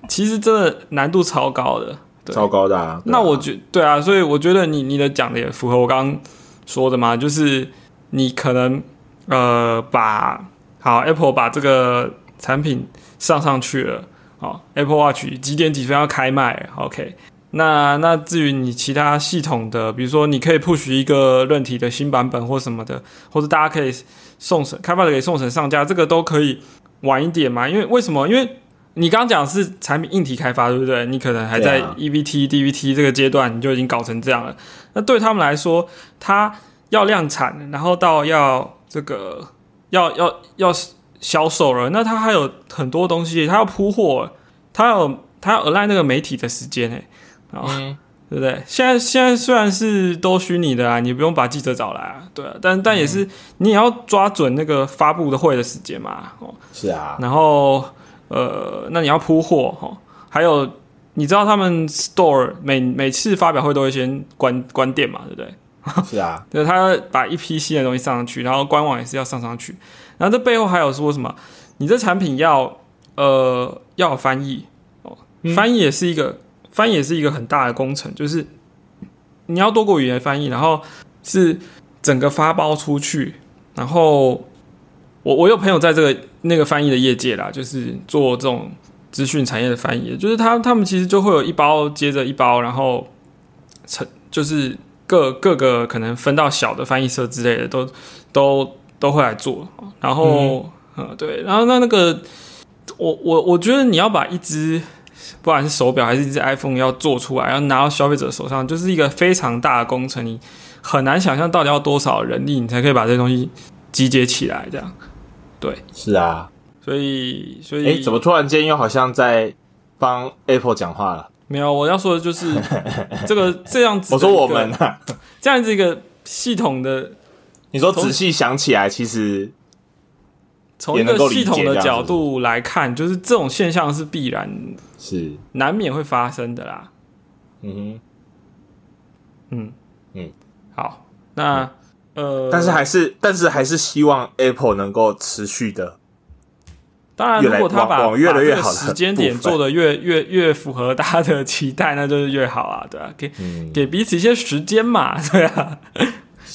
其实真的难度超高的。对糟糕的、啊。啊那我觉对啊，所以我觉得你你的讲的也符合我刚刚说的嘛，就是你可能呃把好 Apple 把这个产品上上去了，好 Apple Watch 几点几分要开卖，OK。那那至于你其他系统的，比如说你可以 push 一个论体的新版本或什么的，或者大家可以送审，开发者可以送审上架，这个都可以晚一点嘛？因为为什么？因为你刚刚讲是产品硬体开发，对不对？你可能还在对啊。EVT、DVT 这个阶段，你就已经搞成这样了。那对他们来说，他要量产，然后到要这个要要要销售了，那他还有很多东西，他要铺货，他有他要 align 那个媒体的时间诶，然后、嗯。对不对？现在现在虽然是都虚拟的啊，你不用把记者找来啊，对啊，但但也是、你也要抓准那个发布的会的时间嘛，哦，是啊，然后呃，那你要铺货哈、哦，还有你知道他们 store 每每次发表会都会先关关店嘛，对不对？[laughs] 是啊，[laughs] 就是他把一批新的东西上上去，然后官网也是要上上去，然后这背后还有说什么？你这产品要呃要有翻译哦，翻译也是一个翻译也是一个很大的工程，就是你要多国语言翻译，然后是整个发包出去，然后我我有朋友在这个那个翻译的业界啦，就是做这种资讯产业的翻译，就是他他们其实就会有一包接着一包，然后成就是各各个可能分到小的翻译社之类的，都都都会来做。然后，嗯对，然后那那个，我我我觉得你要把一只不管是手表还是一只 iPhone 要做出来，要拿到消费者手上，就是一个非常大的工程，你很难想象到底要多少人力，你才可以把这些东西集结起来，这样。对，是啊。所以所以哎、怎么突然间又好像在帮 Apple 讲话了？没有？我要说的就是 [laughs] 这个这样子，我说我们，啊，这样子一个系统的你说仔细想起来，其实从一个系统的角度来看，就是这种现象是必然是，难免会发生的啦。嗯哼嗯嗯，好，那呃，，但是还是，但是还是希望 Apple 能够持续的，当然，如果他把越来越好的时间点做的越越越符合大家的期待，那就是越好啊，对啊，给嗯，给彼此一些时间嘛，[laughs] 对啊，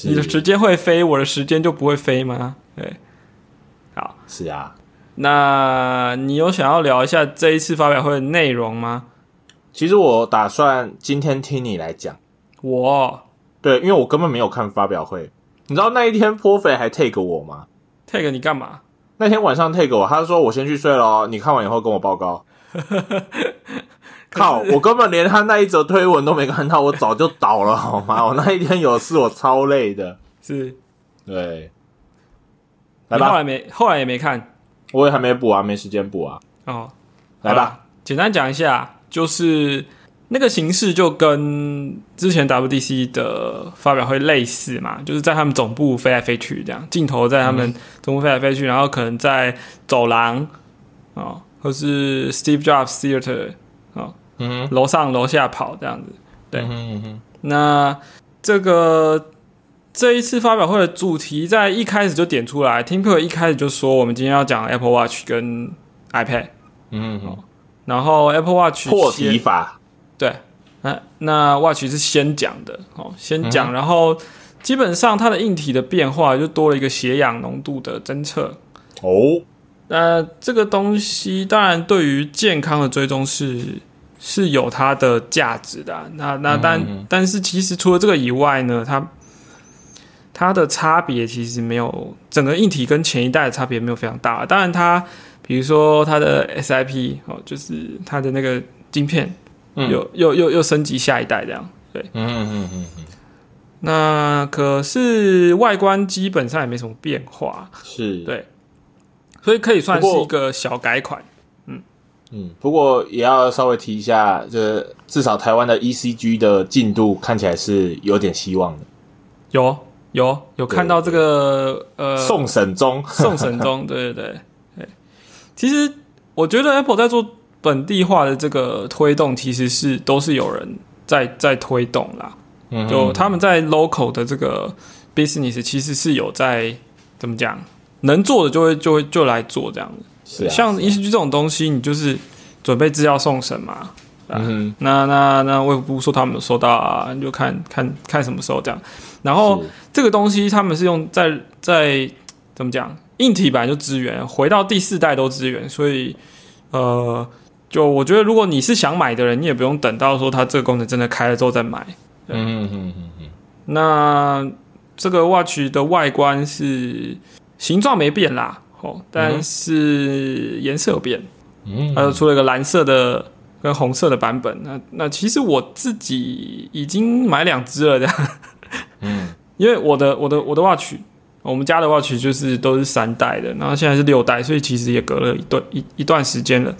你的时间会飞，我的时间就不会飞吗？对，好，是啊，那你有想要聊一下这一次发表会的内容吗？其实我打算今天听你来讲，我？对，因为我根本没有看发表会，你知道那一天颇肥还 take 我吗？take 你干嘛？那天晚上 take 我，他说我先去睡了哦，你看完以后跟我报告。[laughs] 靠！我根本连他那一则推文都没看到，我早就倒了好吗？[laughs] 我那一天有事，我超累的。是对，来吧，你后来没后来也没看我也还没补啊，没时间补啊。哦。来吧简单讲一下，就是那个形式就跟之前 WDC 的发表会类似嘛，就是在他们总部飞来飞去，这样镜头在他们总部飞来飞去，然后可能在走廊哦，或是 Steve Jobs Theater 哦，嗯楼上楼下跑这样子。对。嗯哼嗯哼，那这个这一次发表会的主题在一开始就点出来，Tim Cook 一开始就说我们今天要讲 Apple Watch 跟 iPad，嗯哼，然后 Apple Watch 破题法，对那那 Watch 是先讲的哦，先讲，然后基本上它的硬体的变化就多了一个血氧浓度的侦测哦。那这个东西当然对于健康的追踪是是有它的价值的。那那但但是其实除了这个以外呢，它它的差别其实没有整个硬体跟前一代的差别没有非常大。当然它比如说它的 SIP 哦，就是它的那个晶片又又又又升级下一代这样。对，嗯嗯嗯嗯嗯。那可是外观基本上也没什么变化。是对。所以可以算是一个小改款，嗯嗯，不过也要稍微提一下，这至少台湾的 ECG 的进度看起来是有点希望的。有有有看到这个呃，送审中，送审中，对对对对。其实我觉得 Apple 在做本地化的这个推动，其实是都是有人在在推动啦。嗯，就他们在 local 的这个 business 其实是有在怎么讲？能做的就会就会就来做这样子，像 ECG 这种东西，你就是准备资料送审嘛。嗯，那那那卫福部说他们有收到啊，你就看看看什么时候这样。然后这个东西他们是用在在怎么讲，硬体版就支援，回到第四代都支援，所以呃，就我觉得如果你是想买的人，你也不用等到说它这个功能真的开了之后再买。嗯嗯嗯嗯。那这个 Watch 的外观是。形状没变啦，哦，但是颜色有变，嗯，它又出了一个蓝色的跟红色的版本。那那其实我自己已经买两只了，这样，嗯，[laughs] 因为我的我的我的 watch，我们家的 watch 就是都是三代的，然后现在是六代，所以其实也隔了一段一一段时间了，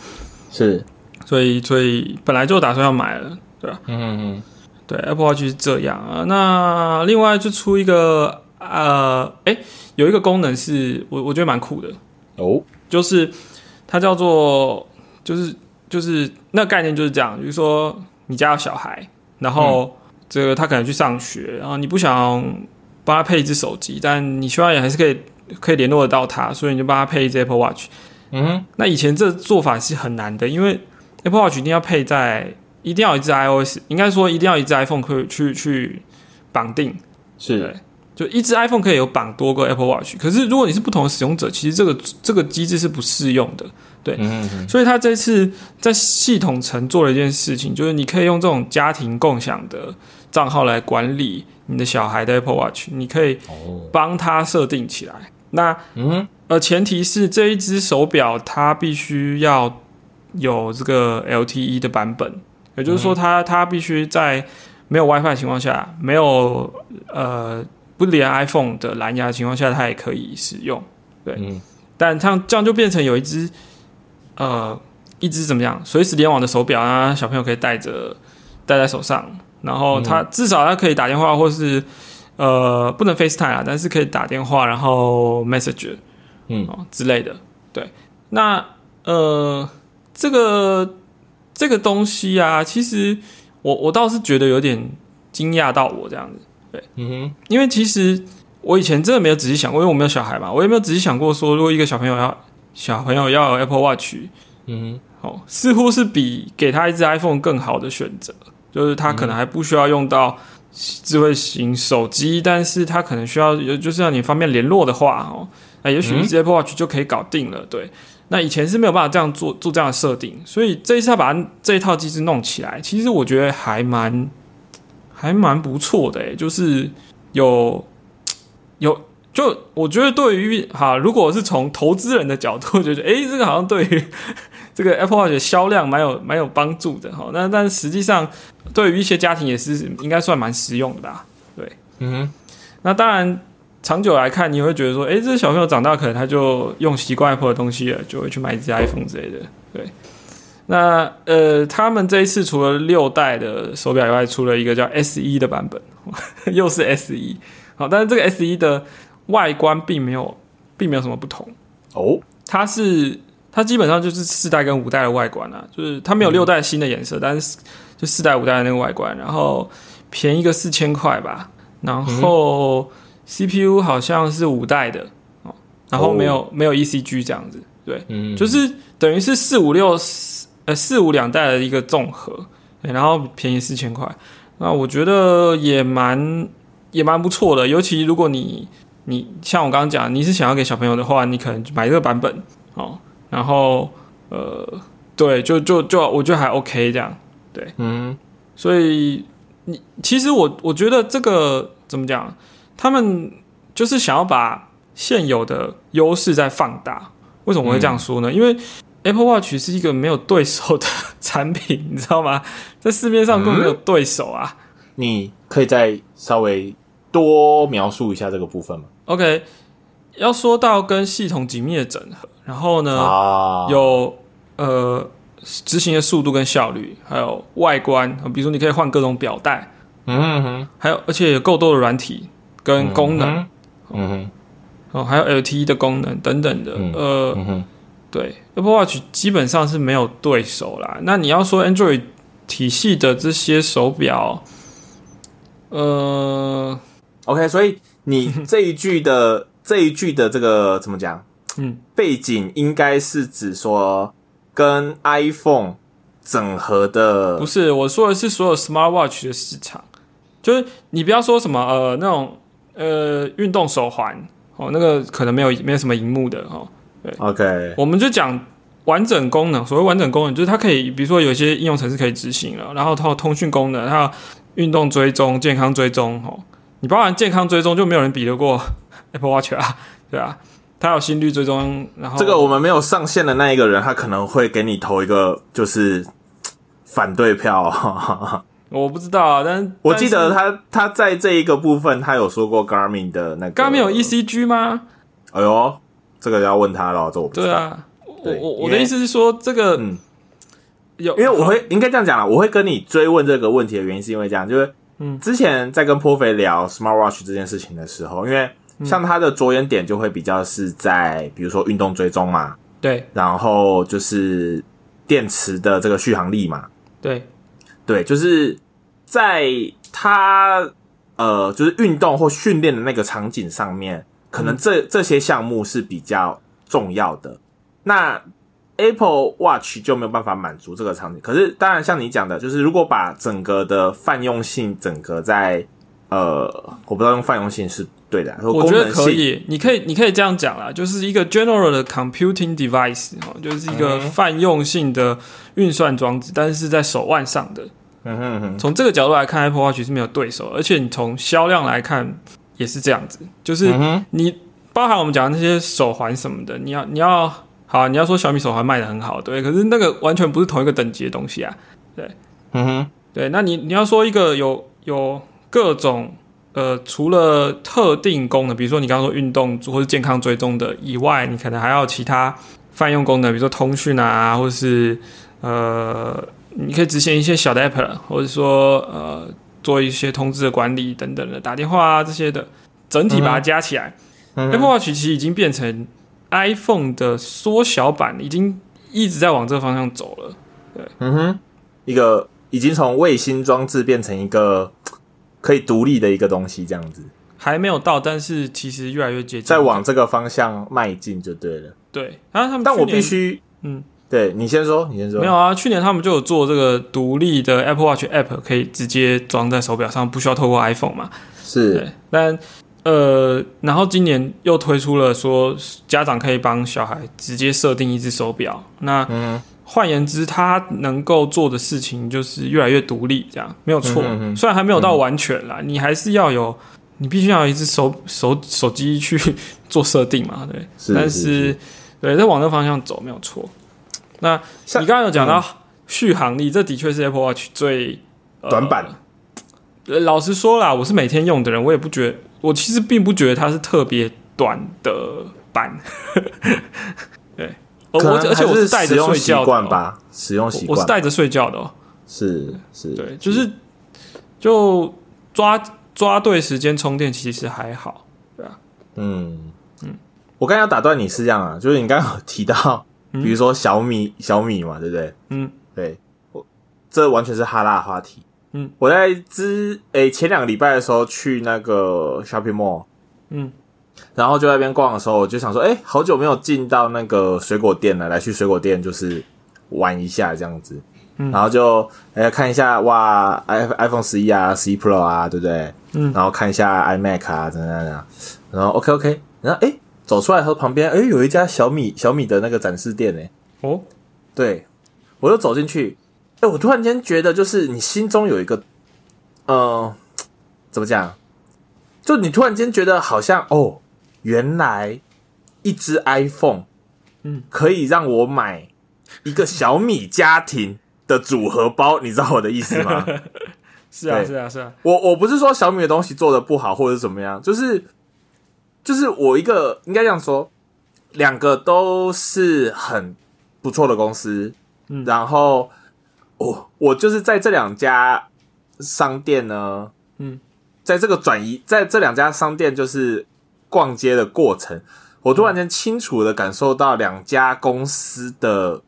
是，所以所以本来就打算要买了，对吧？嗯嗯，对，Apple Watch 是这样啊。那另外就出一个。呃，哎，有一个功能是我我觉得蛮酷的哦，就是它叫做就是就是那概念就是这样，比如说你家有小孩，然后这个他可能去上学，然后你不想帮他配一只手机，但你希望也还是可以可以联络得到他，所以你就帮他配一只 Apple Watch。嗯，那以前这做法是很难的，因为 Apple Watch 一定要配在，一定要一只 iOS，应该说一定要一只 iPhone 可以去去绑定，是。就一只 iPhone 可以有绑多个 Apple Watch，可是如果你是不同的使用者，其实这个这个机制是不适用的。对，嗯所以他这次在系统层做了一件事情，就是你可以用这种家庭共享的账号来管理你的小孩的 Apple Watch，你可以帮他设定起来。那嗯，呃，前提是这一只手表它必须要有这个 LTE 的版本，也就是说，它它必须在没有 WiFi 的情况下，没有呃。不连 iPhone 的蓝牙情况下，它也可以使用。对，但它这样就变成有一只呃，一只怎么样，随时联网的手表啊，小朋友可以带着戴在手上，然后它至少它可以打电话，或是呃，不能 FaceTime 啊，但是可以打电话，然后 Message，嗯。之类的。对，那呃，这个这个东西啊，其实我我倒是觉得有点惊讶到我这样子。对，嗯哼，因为其实我以前真的没有仔细想过，因为我没有小孩嘛，我也没有仔细想过说，如果一个小朋友要小朋友要有 Apple Watch，嗯哼，哦，似乎是比给他一只 iPhone 更好的选择，就是他可能还不需要用到智慧型手机，但是它可能需要，就是让你方便联络的话，哦，那也许一只 Apple Watch 就可以搞定了。对，那以前是没有办法这样做做这样的设定，所以这一次把这一套机制弄起来，其实我觉得还蛮。还蛮不错的诶，就是有有就我觉得对于哈，如果是从投资人的角度，觉得诶，这个好像对于这个 Apple Watch 的销量蛮有蛮有帮助的哈。那但实际上对于一些家庭也是应该算蛮实用的吧？对，嗯，那当然长久来看，你会觉得说，诶，这小朋友长大可能他就用习惯 Apple 的东西了，就会去买一只 iPhone 之类的，对。那呃，他们这一次除了六代的手表以外，出了一个叫 S e 的版本，[laughs] 又是 S e 好，但是这个 S e 的外观并没有，并没有什么不同哦。它是它基本上就是四代跟五代的外观啊，就是它没有六代新的颜色，但是就四代五代的那个外观，然后便宜个四千块吧，然后 CPU 好像是五代的哦，然后没有没有 ECG 这样子，对，就是等于是四五六。呃，四五两代的一个综合，然后便宜四千块，那我觉得也蛮也蛮不错的。尤其如果你你像我刚刚讲，你是想要给小朋友的话，你可能就买这个版本哦，然后呃，对，就就就我觉得还 OK 这样，对，嗯所以你其实我我觉得这个怎么讲，他们就是想要把现有的优势再放大。为什么我会这样说呢？因为 Apple Watch 是一个没有对手的产品，[laughs] 你知道吗？在市面上根本没有对手啊。你可以再稍微多描述一下这个部分吗？OK，要说到跟系统紧密的整合，然后呢，啊，有呃执行的速度跟效率，还有外观，比如说你可以换各种表带，嗯哼哼，还有而且有够多的软体跟功能。嗯哼，哦，还有 LTE 的功能等等的，嗯呃，嗯，对，Apple Watch 基本上是没有对手啦。那你要说 Android 体系的这些手表，呃，OK，所以你这一句的这一句的这个怎么讲？嗯，背景应该是指说跟 iPhone 整合的不是，我说的是所有 Smart Watch 的市场，就是你不要说什么呃那种呃运动手环哦，那个可能没有没有什么荧幕的哦，对 OK，我们就讲完整功能。所谓完整功能，就是它可以，比如说有些应用程式可以执行了，然后它有通讯功能，它有运动追踪、健康追踪。哦，你包含健康追踪，就没有人比得过 [laughs] Apple Watch 啊，对啊，它有心率追踪，然后这个我们没有上线的那一个人，他可能会给你投一个就是反对票。[laughs] 我不知道啊，但是我记得他他在这一个部分，他有说过 Garmin 的那个 Garmin 有 ECG 吗？哎呦，这个要问他了，这我不知道。对啊，我我我的意思是说，这个嗯，有因为我会应该这样讲了，我会跟你追问这个问题的原因是因为这样，就是嗯之前在跟颇肥聊 Smartwatch 这件事情的时候，因为像它的着眼点就会比较是在比如说运动追踪嘛，对然后就是电池的这个续航力嘛，对对，就是在它呃，就是运动或训练的那个场景上面，可能这、这些项目是比较重要的。那 Apple Watch 就没有办法满足这个场景。可是，当然像你讲的，就是如果把整个的泛用性整个在呃，我不知道用泛用性是对的，说我觉得可以，你可以，你可以这样讲啦，就是一个 general 的 computing device 哦，就是一个泛用性的运算装置，但是是在手腕上的。嗯哼嗯哼，从这个角度来看，Apple Watch 是没有对手，而且你从销量来看也是这样子，就是嗯，你包含我们讲的那些手环什么的，你要你要好啊，你要说小米手环卖的很好，对，可是那个完全不是同一个等级的东西啊。对。嗯哼，对，那你你要说一个有有各种呃，除了特定功能，比如说你刚刚说运动或是健康追踪的以外，你可能还要其他泛用功能，比如说通讯啊，或者是呃，你可以执行一些小的 app，或者说呃，做一些通知的管理等等的，打电话啊这些的，整体把它加起来、嗯 a p p l e Watch 其实已经变成 iPhone 的缩小版，已经一直在往这个方向走了。对。嗯哼，一个已经从卫星装置变成一个可以独立的一个东西，这样子，还没有到，但是其实越来越接近。再往这个方向迈进就对了。对，然后他们但我必须，嗯，对你先说，你先说。没有啊，去年他们就有做这个独立的 Apple Watch App，可以直接装在手表上，不需要透过 iPhone 嘛。是对，但呃，然后今年又推出了说家长可以帮小孩直接设定一只手表。那嗯换言之，他能够做的事情就是越来越独立，这样没有错。虽然还没有到完全啦，你还是要有，你必须要有一只手手手机去做设定嘛，对。是但是是对，在往那方向走没有错。那像你刚刚有讲到续航力，这的确是 Apple Watch 最、呃短板。呃老实说啦，我是每天用的人，我也不觉得，我其实并不觉得它是特别短的版。我而且我是带着睡觉吧，使用习惯我是带着睡觉的哦。是是，对，就是就抓抓对时间充电，其实还好。嗯嗯，我刚才要打断你是这样啊，就是你刚刚有提到，比如说小米小米嘛，对不对？嗯，对，我这完全是哈拉话题。嗯，我在之诶、前两个礼拜的时候去那个 shopping mall，嗯，然后就在那边逛的时候，我就想说，诶、好久没有进到那个水果店了，来去水果店就是玩一下这样子。然后就哎看一下哇，i iPhone 十一啊，十一 Pro 啊，对不对？嗯。然后看一下 iMac 啊，怎样怎样，然后 OK OK，然后哎走出来后旁边哎有一家小米小米的那个展示店呢，哦，对。我就走进去，哎我突然间觉得就是你心中有一个，呃，怎么讲？就你突然间觉得好像哦，原来一只 iPhone，嗯，可以让我买一个小米家庭的组合包，你知道我的意思吗？[laughs] 是啊是啊是啊，我我不是说小米的东西做的不好或者怎么样，就是就是我一个应该这样说，两个都是很不错的公司，嗯。然后我我就是在这两家商店呢，嗯，在这个转移在这两家商店就是逛街的过程，我突然间清楚的感受到两家公司的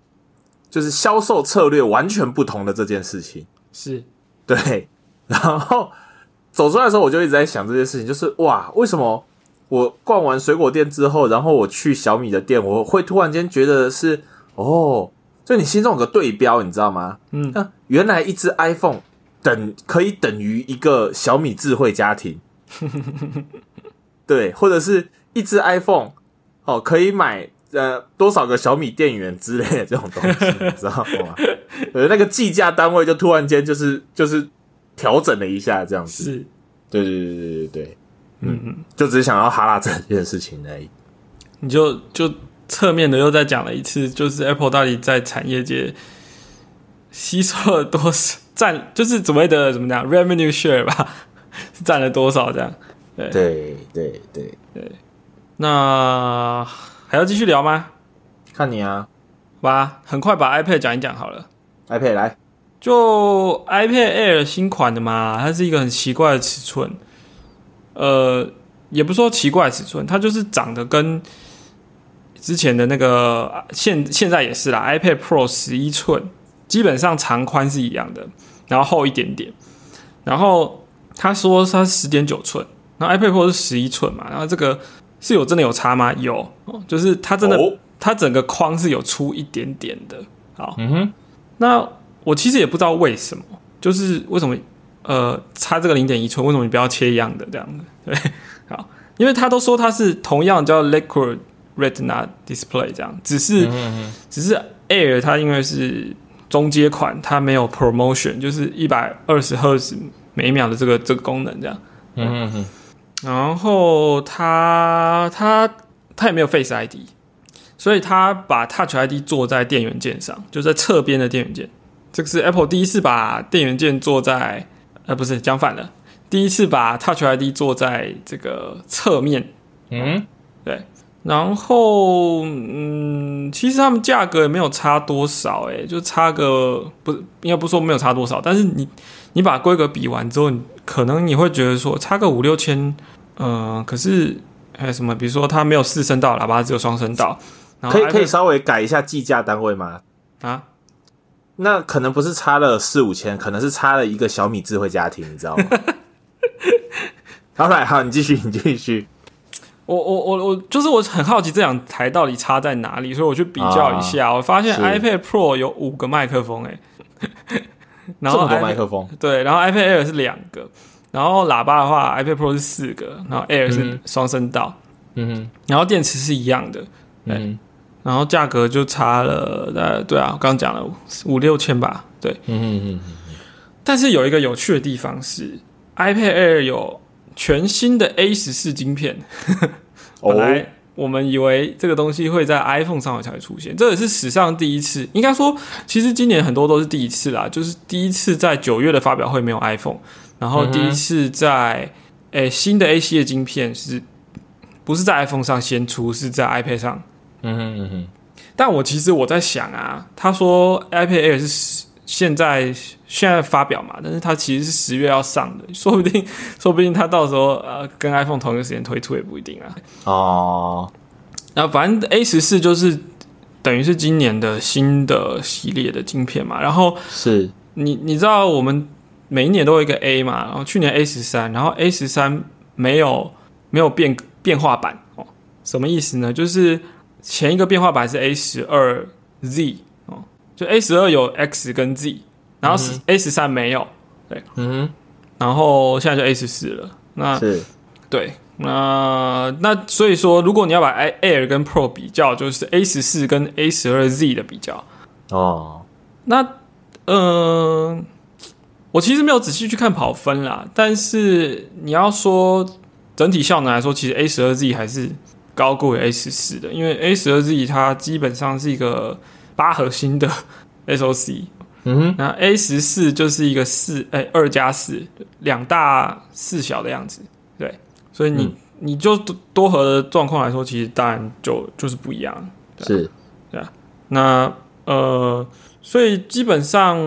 就是销售策略完全不同的这件事情。是。对，[laughs] 然后走出来的时候，我就一直在想这件事情，就是哇，为什么我逛完水果店之后，然后我去小米的店，我会突然间觉得是哦，就你心中有个对标，你知道吗？嗯。那原来一只 iPhone 等可以等于一个小米智慧家庭，[laughs] 对，或者是一只 iPhone 哦，可以买呃多少个小米电源之类的这种东西，你知道吗？[laughs] 呃，那个计价单位就突然间就是就是调整了一下，这样子。是，对对对对对对，嗯嗯，就只是想要哈拉这件事情而已。你就就侧面的又再讲了一次，就是 Apple 到底在产业界吸收了多少占，就是所谓的怎么讲 revenue share 吧，[laughs] 是占了多少这样。对。对对对，那还要继续聊吗？看你啊。好吧，很快把 iPad 讲一讲好了。，iPad 来，就 iPad Air 新款的嘛，它是一个很奇怪的尺寸，呃，也不说奇怪的尺寸，它就是长得跟之前的那个现现在也是啦，iPad Pro 十一寸，基本上长宽是一样的，然后厚一点点，然后他说它十点九寸，然后 iPad Pro 是十一寸嘛，然后这个是有真的有差吗？有，哦就是它真的、哦它整个框是有粗一点点的，好，嗯哼，那我其实也不知道为什么，就是为什么呃差这个零点一寸，为什么你不要切一样的这样子？[laughs] 对，好，因为他都说它是同样叫 Liquid Retina Display 这样，只是、嗯只是 Air 它因为是中阶款，它没有 Promotion，就是一百二十赫兹每秒的这个这个功能这样。嗯哼，然后它它它也没有 Face ID，所以它把 Touch ID 做在电源键上，就在侧边的电源键。这个是 Apple 第一次把电源键做在，呃，不是讲反了，第一次把 Touch ID 做在这个侧面。嗯，对然后，嗯，其实他们价格也没有差多少、欸，就差个不应该不说没有差多少，但是你你把规格比完之后，你可能你会觉得说差个五六千，嗯，可是还有什么？比如说它没有四声道喇叭，只有双声道，然後可以可以稍微改一下计价单位吗？啊，那可能不是差了四五千，可能是差了一个小米智慧家庭，你知道吗？[laughs] 好来，好，你继续，你继续。我我我我就是我很好奇这两台到底差在哪里，所以我去比较一下，我发现 iPad Pro 有五个麦克风、欸，[laughs] 然后麦克风，[laughs] 对，然后 iPad Air 是两个，然后喇叭的话，iPad Pro 是四个，然后 Air 是嗯双声道，嗯哼，然后电池是一样的，嗯然后价格就差了，呃，对啊，我刚刚讲了五六千吧，对。嗯哼嗯但是有一个有趣的地方是，iPad Air 有全新的 A 十四晶片，哦。[laughs] 本来我们以为这个东西会在 iPhone 上才会出现，这也是史上第一次。应该说，其实今年很多都是第一次啦，就是第一次在九月的发表会没有 iPhone，然后第一次在诶、新的 A 系列晶片是不是在 iPhone 上先出，是在 iPad 上。嗯哼嗯哼，但我其实我在想啊，他说 iPad Air 是十现在现在发表嘛，但是它其实是十月要上的，[laughs] 说不定说不定它到时候呃跟 iPhone 同一个时间推出也不一定啊。哦，然后反正 A 十四就是等于是今年的新的系列的晶片嘛。然后是，你你知道我们每一年都有一个 A 嘛，然后去年 A 十三，然后 A 十三没有没有变变化版哦，什么意思呢？就是前一个变化版是 A 十二 Z 哦，就 A 十二有 X 跟 Z，然后 A 十三没有，对，嗯然后现在就 A 十四了。那，是，对，那那所以说，如果你要把 A Air 跟 Pro 比较，就是 A 十四跟 A 十二 Z 的比较。哦，那呃，我其实没有仔细去看跑分啦，但是你要说整体效能来说，其实 A 十二 Z 还是高过于 A 十四的，因为 A 十二 Z 它基本上是一个八核心的 [laughs] SOC，嗯哼，那 A 十四就是一个四哎二加四两大四小的样子，对，所以你、嗯。你就多多核的状况来说，其实当然就就是不一样。是，对啊。那呃，所以基本上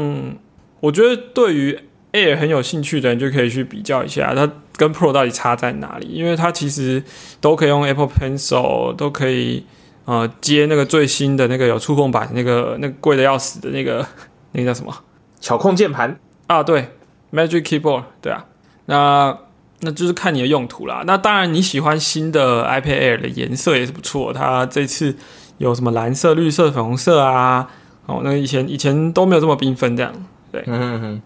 我觉得对于 Air 很有兴趣的人，就可以去比较一下它跟 Pro 到底差在哪里，因为它其实都可以用 Apple Pencil，都可以呃接那个最新的那个有触控板，那个那个贵的要死的那个 [laughs] 那个叫什么？巧控键盘，啊，对，Magic Keyboard，对啊，那那就是看你的用途啦。那当然，你喜欢新的 iPad Air 的颜色也是不错，它这次有什么蓝色、绿色、粉红色啊，哦，那以前以前都没有这么缤纷这样。对嗯哼哼，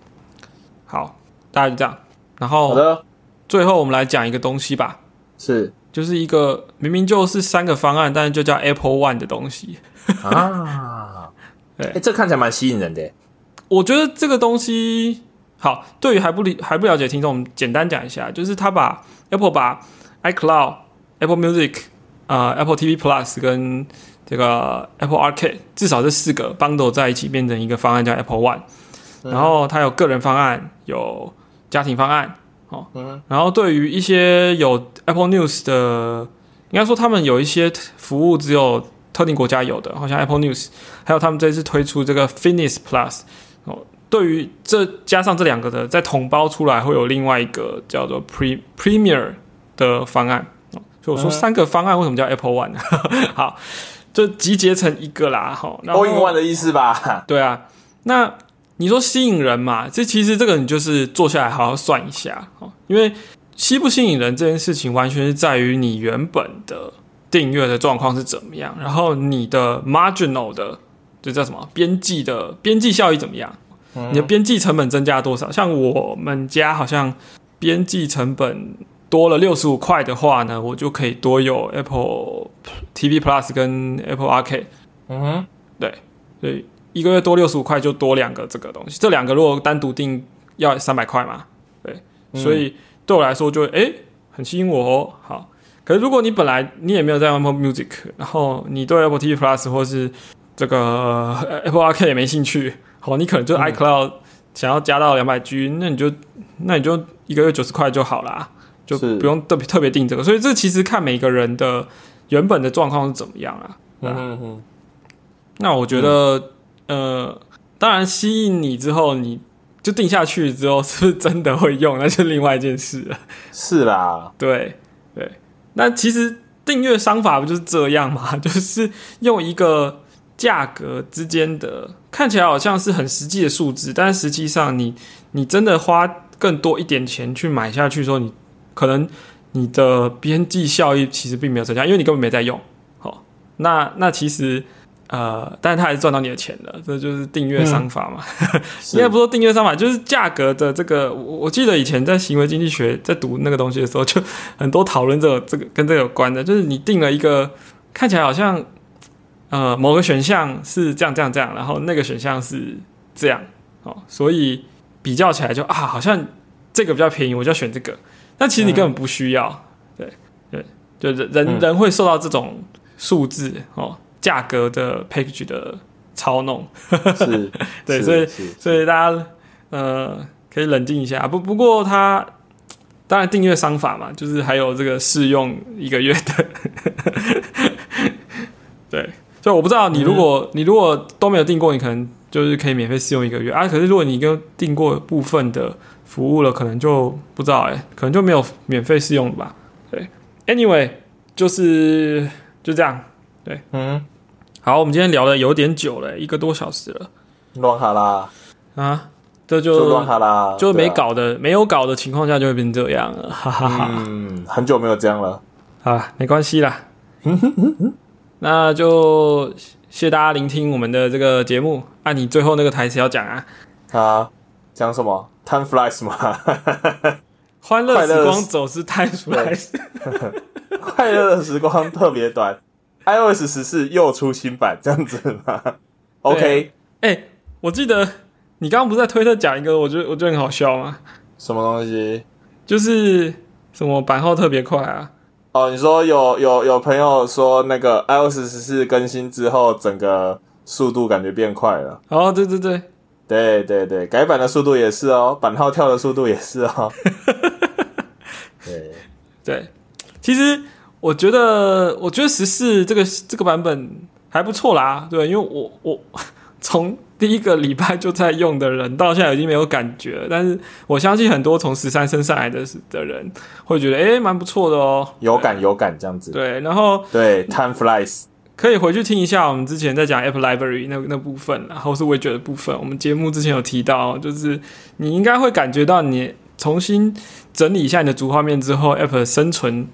好，大概就这样。然后好的，最后我们来讲一个东西吧，是就是一个明明就是三个方案，但是就叫 Apple One 的东西。啊，[laughs] 对。哎，这看起来蛮吸引人的，我觉得这个东西好，对于还不理还不了解的听众，我们简单讲一下，就是他把 Apple 把 iCloud、Apple Music 啊、Apple TV Plus 跟这个 Apple Arcade 至少这四个 bundle 在一起变成一个方案叫 Apple One，、然后它有个人方案，有家庭方案，哦，嗯然后对于一些有 Apple News 的，应该说他们有一些服务只有特定国家有的，好像 Apple News，还有他们这次推出这个 Fitness Plus，哦，对于这加上这两个的，再统包出来会有另外一个叫做 Pre Premier 的方案。哦所以我说嗯三个方案为什么叫 Apple One？[laughs] 好，就集结成一个啦。哈，然后，All in one 的意思吧？对啊，那你说吸引人嘛？这其实这个你就是坐下来好好算一下哦，因为吸不吸引人这件事情，完全是在于你原本的订阅的状况是怎么样，然后你的 marginal 的这叫什么边际的边际效益怎么样？嗯你的边际成本增加多少？像我们家好像边际成本多了六十五块的话呢，我就可以多有 Apple TV Plus 跟 Apple Arcade。嗯哼，所以一个月多六十五块就多两个这个东西，这两个如果单独订要三百块嘛，对，嗯所以对我来说就会诶很吸引我哦。好，可是如果你本来你也没有在用 Apple Music，然后你对 Apple TV Plus 或是这个呃 Apple Arcade 也没兴趣，好，你可能就嗯 iCloud 想要加到两百 G，那你就那你就一个月九十块就好啦，就不用特别特别定这个。所以这其实看每个人的原本的状况是怎么样啊。嗯嗯嗯，那我觉得，呃，当然吸引你之后，你就定下去之后，[laughs] 是不是真的会用，那是另外一件事了。是啦，对对，那其实订阅商法不就是这样嘛？[laughs] 就是用一个价格之间的看起来好像是很实际的数字，但是实际上你你真的花更多一点钱去买下去的时候，你可能你的边际效益其实并没有增加，因为你根本没在用。好，那那其实。呃，但是他还是赚到你的钱的，这就是订阅商法嘛。[laughs] 应该不说订阅商法，就是价格的这个。我我记得以前在行为经济学在读那个东西的时候，就很多讨论这个这个跟这个有关的，就是你定了一个看起来好像呃某个选项是这样这样这样，然后那个选项是这样哦，所以比较起来就啊，好像这个比较便宜，我就要选这个。但其实你根本不需要，对对，就人人嗯人会受到这种数字哦价格的 package 的操弄。是，[laughs] 对所以所以大家呃可以冷静一下。不不过它当然订阅商法嘛，就是还有这个试用一个月的。[laughs] 对，所以我不知道你如果、你如果都没有订过，你可能就是可以免费试用一个月啊。可是如果你跟订过部分的服务了，可能就不知道哎、可能就没有免费试用了吧。对，anyway 就是就这样。嗯，好，我们今天聊的有点久了、一个多小时了乱哈啦，啊，这就乱哈啦，就没搞的，没有搞的情况下就会变成这样了，哈哈哈嗯，很久没有这样了。啊，没关系啦。[laughs] 那就谢谢大家聆听我们的这个节目。啊，你最后那个台词要讲啊？啊，讲什么？Time flies 吗？[laughs] 欢乐时光总是 time flies，[laughs] 快乐的时光特别短。iOS 十四又出新版，这样子吗？OK，哎，我记得你刚刚不是在推特讲一个，我觉得我觉得很好笑吗？什么东西？就是什么版号特别快啊？哦，你说有有有朋友说那个 iOS 十四更新之后，整个速度感觉变快了。哦，对对对，对对对，改版的速度也是哦，版号跳的速度也是哦。[laughs] 对对，其实我觉得，我觉得十四这个这个版本还不错啦。对，因为我我 [laughs] 从第一个礼拜就在用的人，到现在已经没有感觉了。但是我相信很多从十三升上来的的人会觉得，哎，蛮不错的哦，有感有感这样子。对，然后对，Time flies，可以回去听一下我们之前在讲 App Library 那那部分，然后是 Widget 的部分。我们节目之前有提到，就是你应该会感觉到你重新。整理一下你的主画面之后，App 生存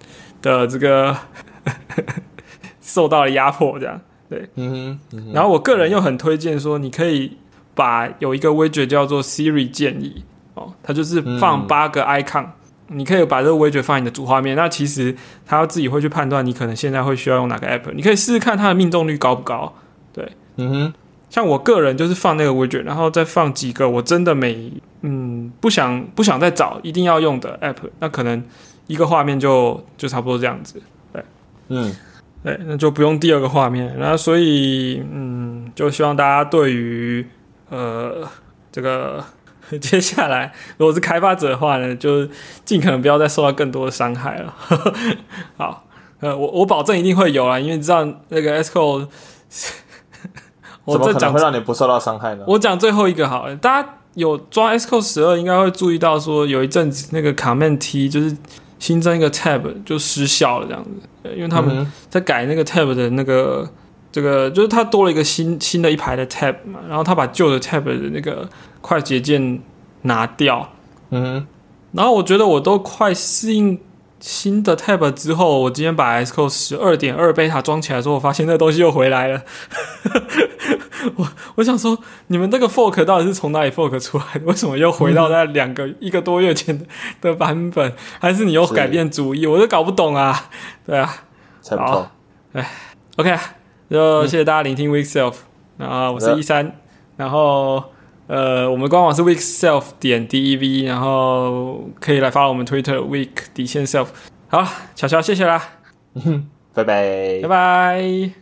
的这个 [laughs] 受到了压迫，这样对。嗯哼。然后我个人又很推荐说，你可以把有一个 widget 叫做 Siri 建议哦，它就是放八个 icon，你可以把这个 widget 放你的主画面。那其实它自己会去判断你可能现在会需要用哪个 App，你可以试试看它的命中率高不高。对，嗯哼。像我个人就是放那个 widget，然后再放几个我真的每嗯不想不想再找一定要用的 app，那可能一个画面就就差不多这样子，对，嗯，对，那就不用第二个画面。那所以嗯，就希望大家对于呃这个 [laughs] 接下来如果是开发者的话呢，就尽可能不要再受到更多的伤害了。[laughs] 好，呃，我我保证一定会有啊，因为你知道那个 Sco。[laughs] 怎么可能会让你不受到伤害呢？我讲最后一个好，了，大家有装 Xcode 十二，应该会注意到说有一阵子那个 Command T 就是新增一个 Tab 就失效了这样子，因为他们在改那个 Tab 的那个这个，就是它多了一个新新的一排的 Tab 嘛，然后他把旧的 Tab 的那个快捷键拿掉，嗯，然后我觉得我都快适应。新的 Tab 之后，我今天把 Xcode 十二点二 beta 装起来之后，我发现那东西又回来了。[laughs] 我我想说，你们这个 fork 到底是从哪里 fork 出来的？[laughs] 为什么又回到那两个一个多月前的的版本？还是你又改变主意？我都搞不懂啊！对啊，猜不透，哎，OK，就谢谢大家聆听 Weekself，然后我是一三，然后。呃，我们官网是 weekself 点 dev，然后可以来发我们 Twitter week 底线 self。好，巧巧，谢谢啦，[laughs] 拜拜，拜拜。